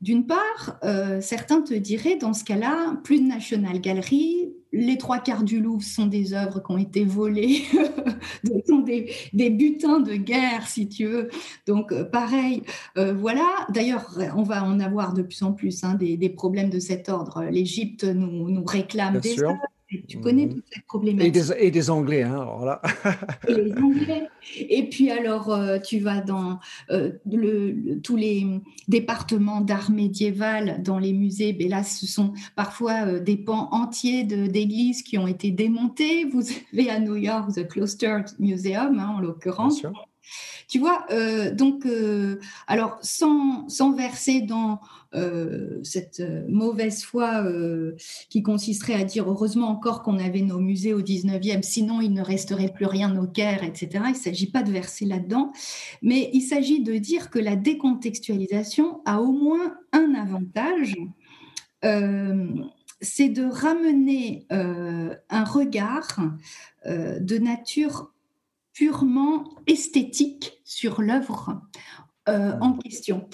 D'une part, euh, certains te diraient, dans ce cas-là, plus de National Gallery, les trois quarts du Louvre sont des œuvres qui ont été volées, sont des, des, butins de guerre, si tu veux. Donc, euh, pareil, euh, voilà. D'ailleurs, on va en avoir de plus en plus hein, des, des, problèmes de cet ordre. L'Égypte nous, nous réclame des œuvres. Tu connais mmh. toute cette problématique. Et des, Anglais, hein, alors là. et les Anglais. Et puis alors, euh, tu vas dans euh, le, tous les départements d'art médiéval dans les musées. Mais là, ce sont parfois euh, des pans entiers d'églises qui ont été démontés. Vous avez à New York The Cloister Museum, hein, en l'occurrence. Tu vois, euh, donc, euh, alors, sans, verser dans euh, cette mauvaise foi qui consisterait à dire heureusement encore qu'on avait nos musées au 19e, sinon il ne resterait plus rien au Caire, etc. Il ne s'agit pas de verser là-dedans, mais il s'agit de dire que la décontextualisation a au moins un avantage. c'est de ramener un regard de nature purement esthétique sur l'œuvre euh, en question.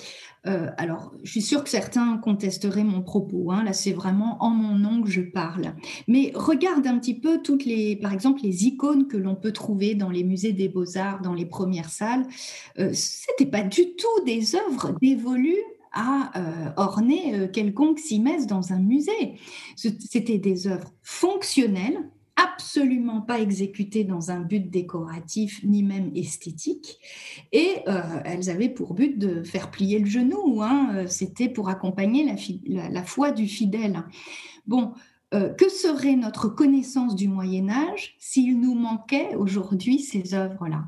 Euh, alors, je suis sûre que certains contesteraient mon propos. Hein. Là, c'est vraiment en mon nom que je parle. Mais regarde un petit peu toutes les, par exemple, les icônes que l'on peut trouver dans les musées des beaux-arts, dans les premières salles. Euh, C'était pas du tout des œuvres dévolues à euh, orner quelconque cimès dans un musée. C'était des œuvres fonctionnelles absolument pas exécutées dans un but décoratif ni même esthétique. Et euh, elles avaient pour but de faire plier le genou. Hein. C'était pour accompagner la, foi du fidèle. Bon, euh, que serait notre connaissance du Moyen Âge s'il nous manquait aujourd'hui ces œuvres-là?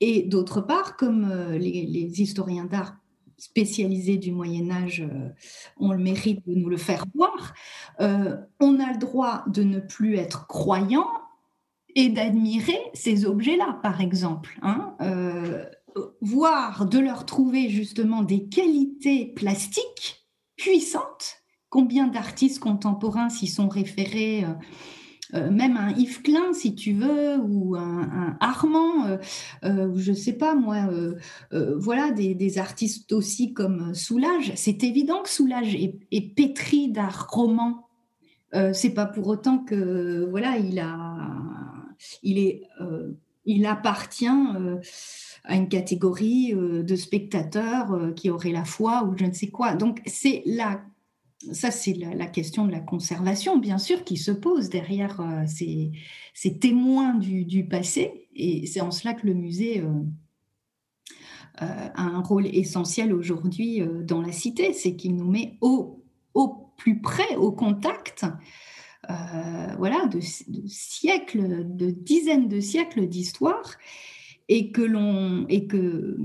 Et d'autre part, comme euh, les historiens d'art spécialisés du Moyen Âge euh, ont le mérite de nous le faire voir, euh, on a le droit de ne plus être croyant et d'admirer ces objets-là, par exemple. Hein, euh, voire de leur trouver justement des qualités plastiques puissantes. Combien d'artistes contemporains s'y sont référés même un Yves Klein, si tu veux, ou un, Armand, euh, euh, ou je sais pas moi, voilà, des, artistes aussi comme Soulage. C'est évident que Soulage est, pétri d'art roman. c'est pas pour autant que voilà, il appartient à une catégorie de spectateurs qui auraient la foi ou je ne sais quoi. Donc c'est la ça, c'est la, question de la conservation, bien sûr, qui se pose derrière euh, ces, témoins du, passé. Et c'est en cela que le musée euh, euh, a un rôle essentiel aujourd'hui dans la cité. C'est qu'il nous met au, plus près, au contact, voilà, de, siècles, de dizaines de siècles d'histoire. Et que l'on et que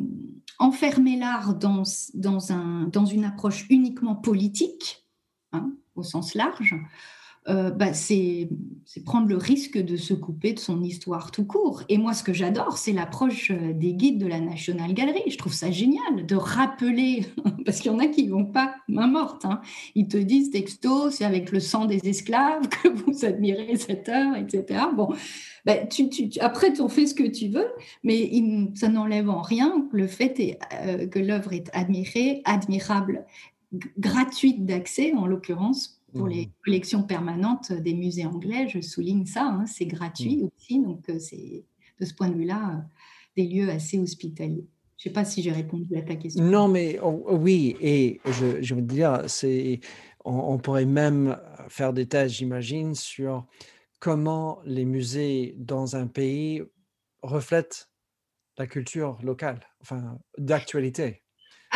enfermer l'art dans, dans, un, dans une approche uniquement politique, Hein, au sens large, euh, bah, c'est prendre le risque de se couper de son histoire tout court. Et moi, ce que j'adore, c'est l'approche euh, des guides de la National Gallery. Je trouve ça génial de rappeler, parce qu'il y en a qui vont pas main morte. Hein. Ils te disent texto, c'est avec le sang des esclaves que vous admirez cette heure, etc. Bon, bah, après, tu en fais ce que tu veux, mais ça n'enlève en rien le fait euh, que l'œuvre est admirée, admirable gratuite d'accès, en l'occurrence pour les mmh. collections permanentes des musées anglais. Je souligne ça, hein, c'est gratuit mmh. aussi, donc euh, c'est de ce point de vue-là euh, des lieux assez hospitaliers. Je ne sais pas si j'ai répondu à ta question. Non, mais oh, oui, et je, je veux dire, c'est, on, pourrait même faire des thèses, j'imagine, sur comment les musées dans un pays reflètent la culture locale, enfin, d'actualité.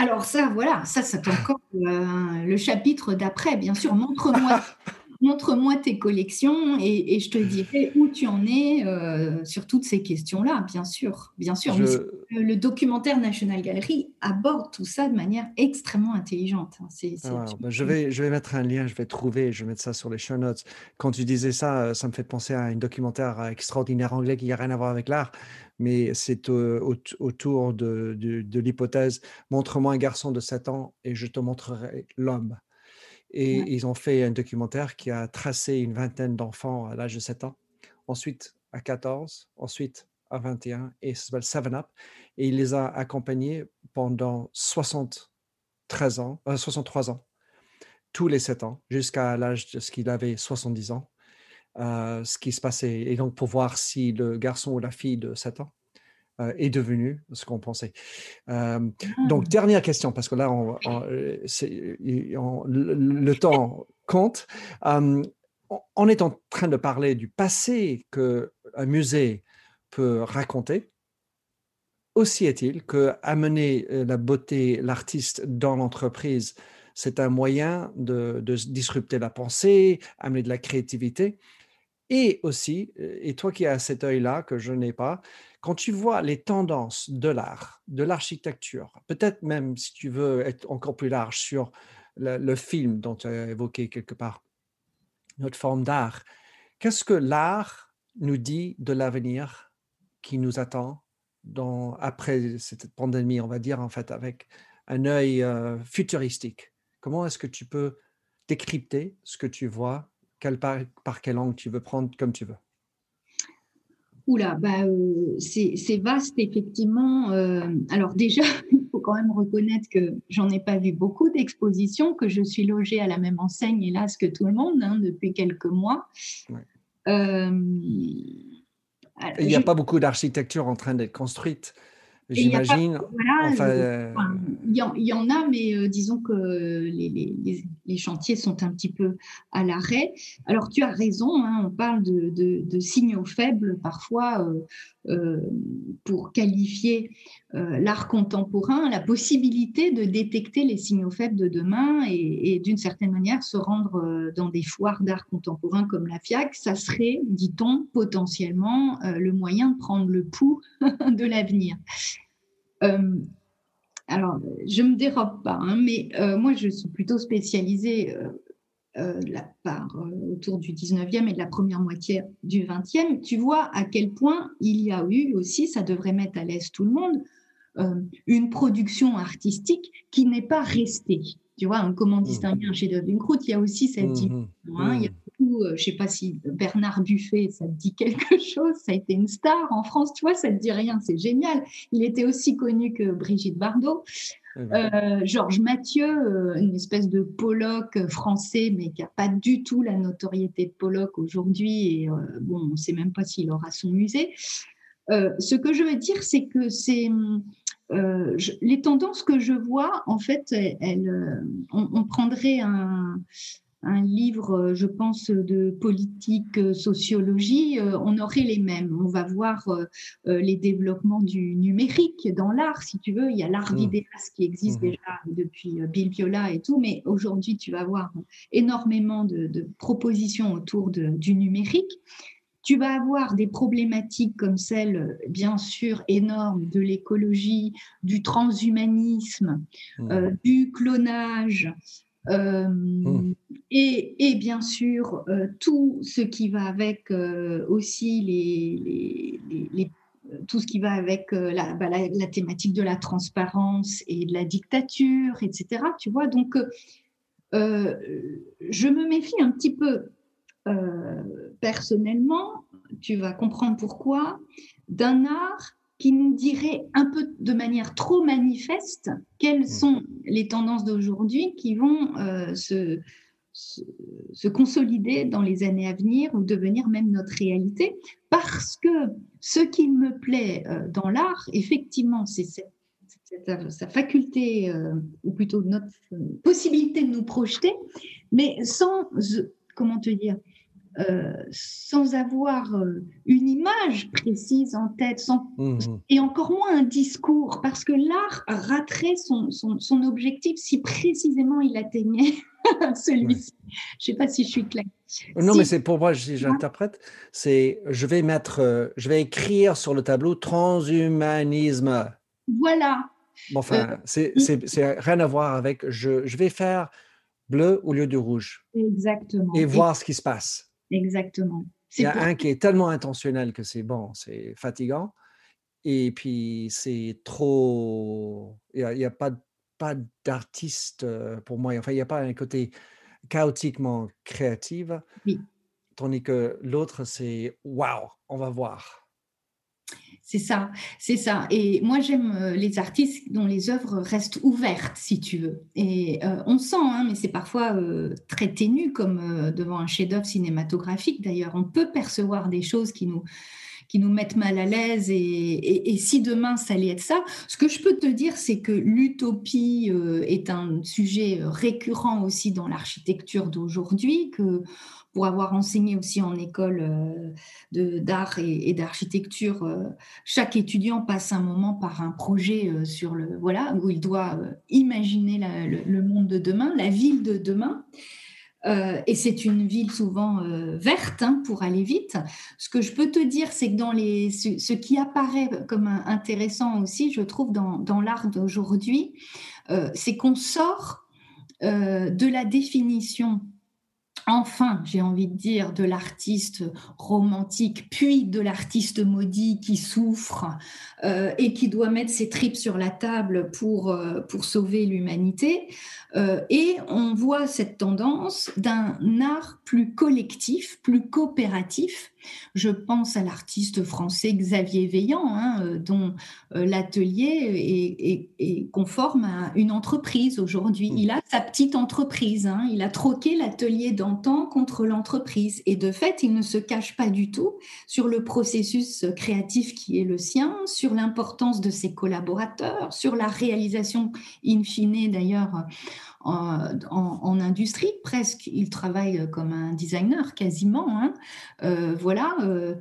Alors ça, voilà, ça c'est encore euh, le chapitre d'après, bien sûr. Montre-moi, montre-moi tes collections et, je te dirai où tu en es euh, sur toutes ces questions-là, bien sûr. Bien sûr. Le documentaire National Gallery aborde tout ça de manière extrêmement intelligente. Hein. Ah, ben, je, vais, je vais mettre un lien, je vais trouver, je vais mettre ça sur les show notes. Quand tu disais ça, euh, ça me fait penser à un documentaire extraordinaire anglais qui n'a rien à voir avec l'art, mais c'est autour de, de l'hypothèse montre-moi un garçon de 7 ans et je te montrerai l'homme. Et ils ont fait un documentaire qui a tracé une vingtaine d'enfants à l'âge de 7 ans, ensuite à 14, ensuite à 21, et ça s'appelle Seven Up. Et il les a accompagnés pendant 73 ans, 63 euh, ans, tous les 7 ans, jusqu'à l'âge de ce qu'il avait 70 ans, euh, ce qui se passait. Et donc, pour voir si le garçon ou la fille de 7 ans est devenu ce qu'on pensait. Euh, donc, ah. dernière question, parce que là, on, euh, le, temps compte. on est en train de parler du passé que un musée peut raconter. Aussi est-il que amener la beauté, l'artiste dans l'entreprise, c'est un moyen de, de, disrupter la pensée, amener de la créativité. Et aussi, et toi qui as cet œil-là que je n'ai pas, quand tu vois les tendances de l'art, de l'architecture, peut-être même si tu veux être encore plus large sur le, film dont tu as évoqué quelque part, notre forme d'art, qu'est-ce que l'art nous dit de l'avenir qui nous attend après cette pandémie, on va dire, en fait, avec un œil euh, futuristique? Comment est-ce que tu peux décrypter ce que tu vois, par, par quel angle tu veux prendre comme tu veux Oula, bah, euh, c'est vaste, effectivement. Euh, alors déjà, il faut quand même reconnaître que j'en ai pas vu beaucoup d'expositions, que je suis logée à la même enseigne, hélas, que tout le monde, hein, depuis quelques mois. Euh, il n'y a pas beaucoup d'architecture en train d'être construite. J'imagine. Euh, il y, en a, mais euh, disons que les, chantiers sont un petit peu à l'arrêt. Alors, tu as raison, hein, on parle de, signaux faibles parfois euh, pour qualifier l'art contemporain, la possibilité de détecter les signaux faibles de demain et, d'une certaine manière se rendre dans des foires d'art contemporain comme la FIAC, ça serait, dit-on, potentiellement le moyen de prendre le pouls de l'avenir. Euh, alors, je ne me dérobe pas, hein, mais euh, moi, je suis plutôt spécialisée euh, la part, autour du 19e et de la première moitié du 20e. Tu vois à quel point il y a eu aussi, ça devrait mettre à l'aise tout le monde, une production artistique qui n'est pas restée. Tu vois, comment mmh. distinguer un chef-d'œuvre d'une croûte? Il y a aussi cette mmh, dimension. Hein, il y a euh, je ne sais pas si Bernard Buffet, ça te dit quelque chose, ça a été une star en France, tu vois, ça ne te dit rien, c'est génial. Il était aussi connu que Brigitte Bardot. Euh, Georges Mathieu, euh, une espèce de Pollock français, mais qui n'a pas du tout la notoriété de Pollock aujourd'hui. Et bon, on ne sait même pas s'il aura son musée. ce que je veux dire, c'est que c'est les tendances que je vois, en fait, elles, on, prendrait un, un livre, euh, je pense, de politique, euh, sociologie, euh, on aurait les mêmes. On va voir les développements du numérique dans l'art, si tu veux. Il y a l'art mmh. vidéaste qui existe mmh. déjà depuis Bill Viola et tout, mais aujourd'hui, tu vas voir énormément de, propositions autour du numérique. Tu vas avoir des problématiques comme celle, bien sûr, énorme de l'écologie, du transhumanisme, mmh. du clonage, mmh. et, bien sûr, euh, tout ce qui va avec euh, aussi les, tout ce qui va avec bah, la, la, thématique de la transparence et de la dictature, etc. Tu vois, donc je me méfie un petit peu personnellement, tu vas comprendre pourquoi, d'un art qui nous dirait un peu de manière trop manifeste quelles mmh. sont les tendances d'aujourd'hui qui vont euh, se, se, consolider dans les années à venir ou devenir même notre réalité. Parce que ce qui me plaît euh, dans l'art, effectivement, c'est sa faculté, euh, ou plutôt notre possibilité de nous projeter, mais sans, comment te dire, euh, sans avoir euh, une image précise en tête, sans, mmh, mmh. et encore moins un discours, parce que l'art raterait son, son, objectif si précisément il atteignait celui-ci. Je ne sais pas si je suis claire. Non, mais c'est pour moi, si j'interprète, c'est je vais mettre, euh, je vais écrire sur le tableau transhumanisme. Voilà. Bon, enfin, c'est rien à voir avec je, je vais faire bleu au lieu du rouge. Exactement. Et voir ce qui se passe. Exactement. Il y a un qui est tellement intentionnel que c'est bon, c'est fatigant. Et puis, c'est trop. Il n'y a, pas, pas d'artiste euh, pour moi. Enfin, il n'y a pas un côté chaotiquement créatif. Oui. Tandis que l'autre, c'est waouh, on va voir. C'est ça, c'est ça. Et moi, j'aime euh, les artistes dont les œuvres restent ouvertes, si tu veux. Et euh, on sent, hein, mais c'est parfois euh, très ténu, comme devant un chef-d'œuvre cinématographique. D'ailleurs, on peut percevoir des choses qui nous, qui nous mettent mal à l'aise. Et, et, si demain, ça allait être ça, ce que je peux te dire, c'est que l'utopie est un sujet récurrent aussi dans l'architecture d'aujourd'hui, que pour avoir enseigné aussi en école euh, d'art et, d'architecture, euh, chaque étudiant passe un moment par un projet euh, sur le voilà où il doit imaginer le, monde de demain, la ville de demain. et c'est une ville souvent verte hein, pour aller vite. Ce que je peux te dire, c'est que dans les, ce, qui apparaît comme intéressant aussi, je trouve, dans, dans l'art d'aujourd'hui, c'est qu'on sort de la définition enfin, j'ai envie de dire, de l'artiste romantique, puis de l'artiste maudit qui souffre euh, et qui doit mettre ses tripes sur la table pour, euh, pour sauver l'humanité. Euh, et on voit cette tendance d'un art plus collectif, plus coopératif. Je pense à l'artiste français Xavier Veillant, hein, dont l'atelier est, conforme à une entreprise aujourd'hui. Mm. Il a sa petite entreprise. Hein. il a troqué l'atelier d'antan contre l'entreprise. Et de fait, il ne se cache pas du tout sur le processus créatif qui est le sien, sur l'importance de ses collaborateurs, sur la réalisation in fine d'ailleurs en, industrie presque. Il travaille comme un designer quasiment. Hein. Euh, voilà. Euh, euh,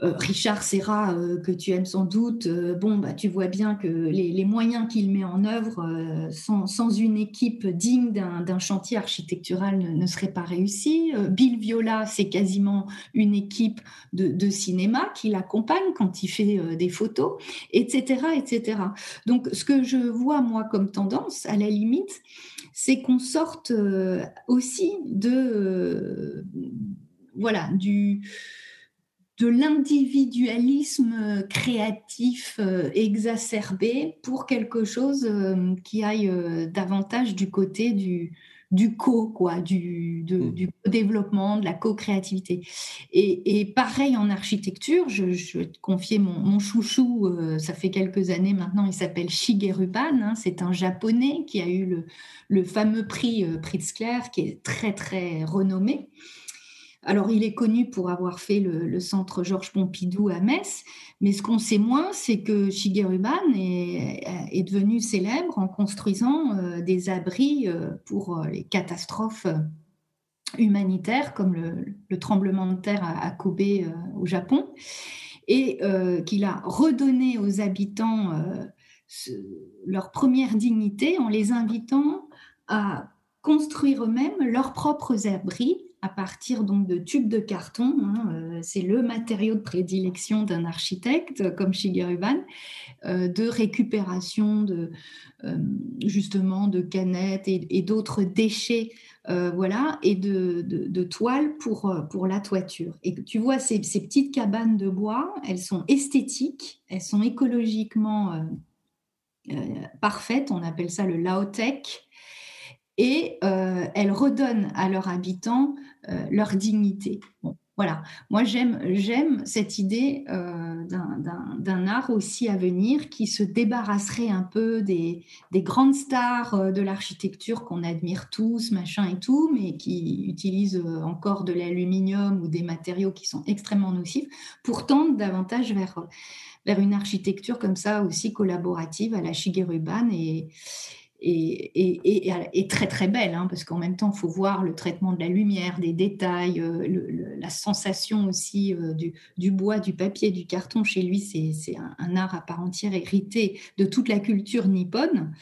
Richard Serra, que tu aimes sans doute, bon, bah, tu vois bien que les, moyens qu'il met en œuvre sans, une équipe digne d'un chantier architectural ne, seraient pas réussis. Bill Viola, c'est quasiment une équipe de, cinéma qui l'accompagne quand il fait des photos, etc., etc. Donc, ce que je vois, moi, comme tendance, à la limite, c'est qu'on sorte euh, aussi de euh, voilà du de l'individualisme créatif euh, exacerbé pour quelque chose qui aille davantage du côté du, du co, quoi, du, mmh. du développement, de la co-créativité. Et, pareil en architecture, je, vais te confier mon, chouchou, euh, ça fait quelques années maintenant, il s'appelle Shigeru Ban, hein, c'est un japonais qui a eu le, le fameux prix euh, Pritzker, qui est très très renommé. Alors, il est connu pour avoir fait le, centre Georges Pompidou à Metz, mais ce qu'on sait moins, c'est que Shigeru Ban est, devenu célèbre en construisant euh, des abris euh, pour euh, les catastrophes humanitaires, comme le, tremblement de terre à, Kobe au Japon, et qu'il a redonné aux habitants leur première dignité en les invitant à construire eux-mêmes leurs propres abris à partir donc de tubes de carton. Hein, euh, c'est le matériau de prédilection d'un architecte comme Shigeru Ban, euh, de récupération de euh, justement de canettes et, d'autres déchets, voilà, et de, toiles pour la toiture. Et tu vois ces, petites cabanes de bois, elles sont esthétiques, elles sont écologiquement parfaites. On appelle ça le Laotech et euh, elles redonnent à leurs habitants euh, leur dignité. voilà, moi j'aime, cette idée euh, d'un, art aussi à venir qui se débarrasserait un peu des, des grandes stars de l'architecture qu'on admire tous, machin et tout, mais qui utilisent encore de l'aluminium ou des matériaux qui sont extrêmement nocifs, pour tendre davantage vers, vers une architecture comme ça aussi collaborative à la Shigeru Ban et, et, très très belle, hein, parce qu'en même temps, il faut voir le traitement de la lumière, des détails, euh, la sensation aussi euh, du, bois, du papier, du carton. Chez lui, c'est un, art à part entière hérité de toute la culture nippone.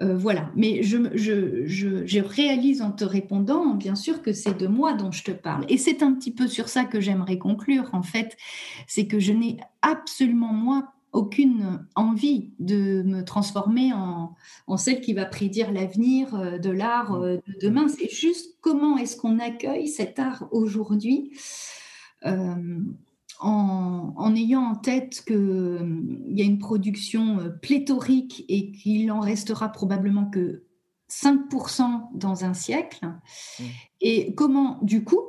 Euh, voilà, mais je, je, je, réalise en te répondant, bien sûr, que c'est de moi dont je te parle. Et c'est un petit peu sur ça que j'aimerais conclure, en fait, c'est que je n'ai absolument, moi, aucune envie de me transformer en, en celle qui va prédire l'avenir euh, de l'art mmh. euh, de demain. C'est juste comment est-ce qu'on accueille cet art aujourd'hui en, ayant en tête qu'il euh, y a une production euh, pléthorique et qu'il en restera probablement que 5% dans un siècle, mmh. et comment, du coup,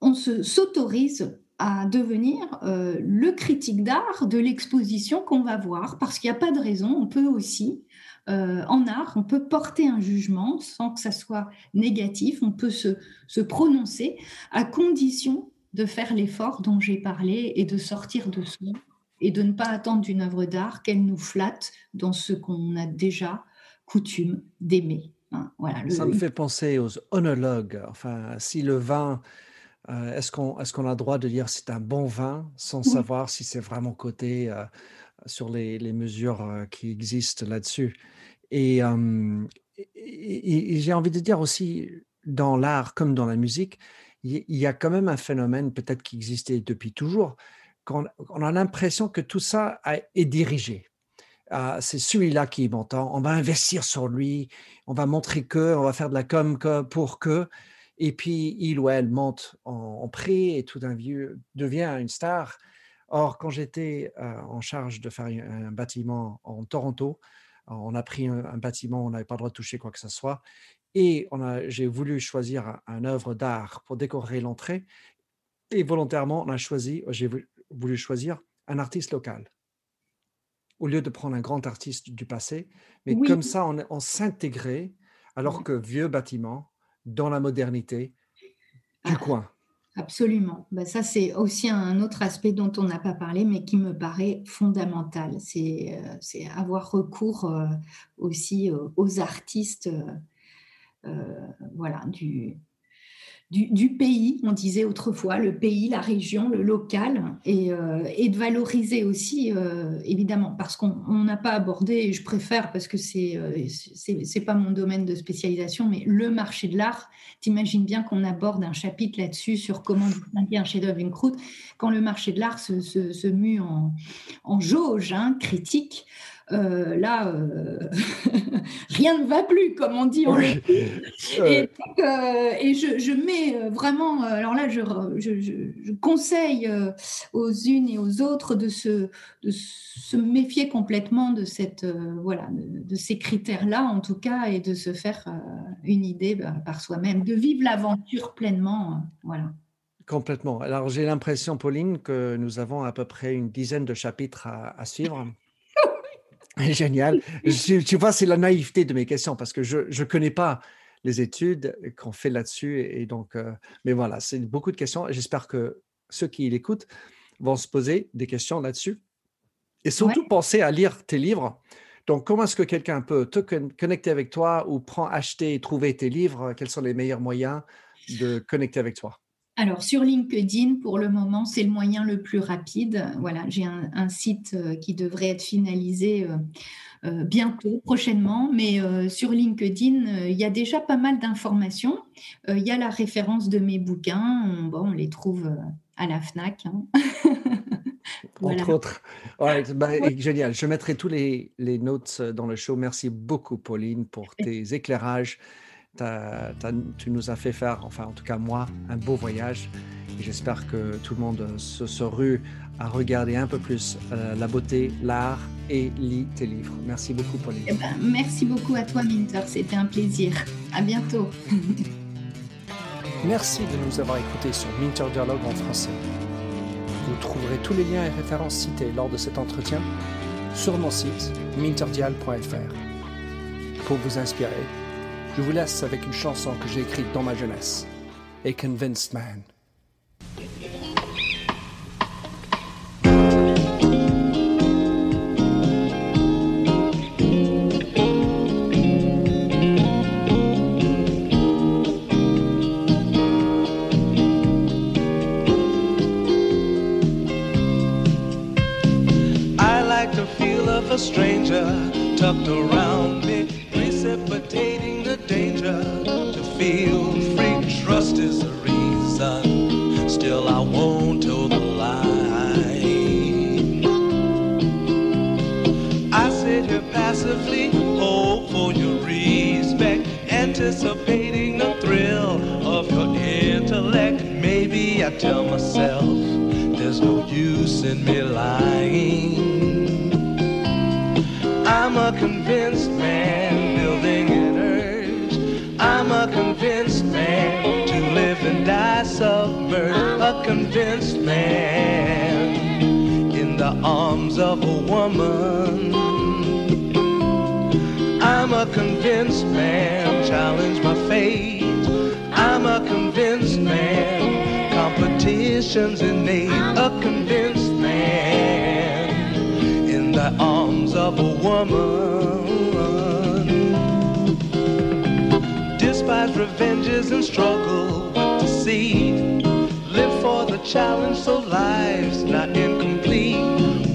on se s'autorise à devenir euh, le critique d'art de l'exposition qu'on va voir, parce qu'il n'y a pas de raison, on peut aussi, en art, on peut porter un jugement sans que ça soit négatif, on peut se, se prononcer à condition de faire l'effort dont j'ai parlé et de sortir de soi et de ne pas attendre d'une œuvre d'art qu'elle nous flatte dans ce qu'on a déjà coutume d'aimer. Hein. Ça me fait penser aux onologues. Enfin, si le vin, euh, est-ce qu'on est qu'on a le droit de dire c'est un bon vin sans savoir si c'est vraiment coté euh, sur les, les mesures euh, qui existent là-dessus? Et, et j'ai envie de dire aussi, dans l'art comme dans la musique, il y a quand même un phénomène peut-être qui existait depuis toujours, qu'on on a l'impression que tout ça est dirigé. C'est celui-là qui m'entend, on va investir sur lui, on va montrer que, on va faire de la com pour que, et puis il ou elle monte en, prix et tout d'un vieux devient une star. Or, quand j'étais euh, en charge de faire un, bâtiment en Toronto, on a pris un, un bâtiment, on n'avait pas le droit de toucher quoi que ce soit, et j'ai voulu choisir un, œuvre d'art pour décorer l'entrée. Et volontairement, on a choisi, j'ai voulu choisir un artiste local. Au lieu de prendre un grand artiste du passé, mais comme ça, on, s'intégrait, alors que vieux bâtiment, dans la modernité du ah, coin. Absolument. Ben ça, c'est aussi un autre aspect dont on n'a pas parlé, mais qui me paraît fondamental. C'est euh, avoir recours euh, aussi euh, aux artistes voilà, du, du, pays, on disait autrefois, le pays, la région, le local, et, euh, de valoriser aussi, euh, évidemment, parce qu'on n'a pas abordé, et je préfère parce que c'est c'est pas mon domaine de spécialisation, mais le marché de l'art, t'imagines bien qu'on aborde un chapitre là-dessus sur comment distinguer un chef-d'œuvre une croûte, quand le marché de l'art se, se, mue en, en jauge hein, critique. Euh, là, euh, rien ne va plus, comme on dit. Et, et je, mets vraiment, alors là, je, je, conseille aux unes et aux autres de se, de se méfier complètement de, cette, voilà, de, ces critères-là, en tout cas, et de se faire une idée bah, par soi-même, de vivre l'aventure pleinement. voilà. Complètement. Alors j'ai l'impression, Pauline, que nous avons à peu près une dizaine de chapitres à suivre. Génial. tu vois, c'est la naïveté de mes questions parce que je ne connais pas les études qu'on fait là-dessus. Et donc, euh, mais voilà, c'est beaucoup de questions. J'espère que ceux qui l'écoutent vont se poser des questions là-dessus. Et surtout, penser à lire tes livres. Donc, comment est-ce que quelqu'un peut te connecter avec toi ou acheter et trouver tes livres? Quels sont les meilleurs moyens de connecter avec toi? Alors, sur LinkedIn, pour le moment, c'est le moyen le plus rapide. Voilà, j'ai un, site euh, qui devrait être finalisé euh, euh, bientôt, prochainement, mais sur LinkedIn, il y a déjà pas mal d'informations. il y a la référence de mes bouquins. On, bon, on les trouve à la FNAC. Hein. Entre autres. Bah, génial. Je mettrai tous les, les notes dans le show. Merci beaucoup, Pauline, pour tes éclairages tu nous as fait faire, enfin en tout cas moi, un beau voyage. J'espère que tout le monde se, rue à regarder un peu plus euh, la beauté, l'art et lit tes livres. Merci beaucoup, Pauline. Eh ben, merci beaucoup à toi, Minter. C'était un plaisir. À bientôt. merci de nous avoir écoutés sur Minter Dialogue en français. Vous trouverez tous les liens et références cités lors de cet entretien sur mon site minterdial.fr. Pour vous inspirer, je vous laisse avec une chanson que j'ai écrite dans ma jeunesse, A Convinced Man. A stranger tucked around me. Anticipating the thrill of your intellect. Maybe I tell myself there's no use in me lying. I'm a convinced man building an urge. I'm a convinced man to live and die submerged. A convinced man in the arms of a woman. I'm a convinced man, challenge my fate. I'm a convinced man, competition's innate. A convinced man in the arms of a woman. Despise revenges and struggle with deceit. Live for the challenge so life's not incomplete.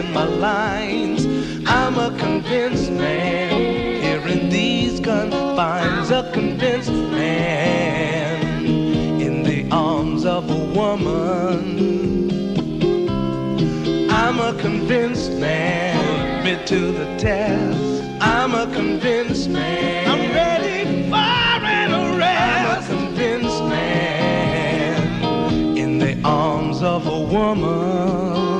practicing my lines. I'm a convinced man here in these confines. A convinced man in the arms of a woman. I'm a convinced man, bit to the test. I'm a convinced man. I'm ready for an arrest. I'm a convinced man in the arms of a woman.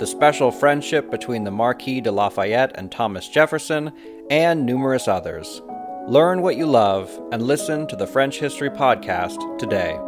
the special friendship between the Marquis de Lafayette and Thomas Jefferson, and numerous others. Learn what you love and listen to the French History Podcast today.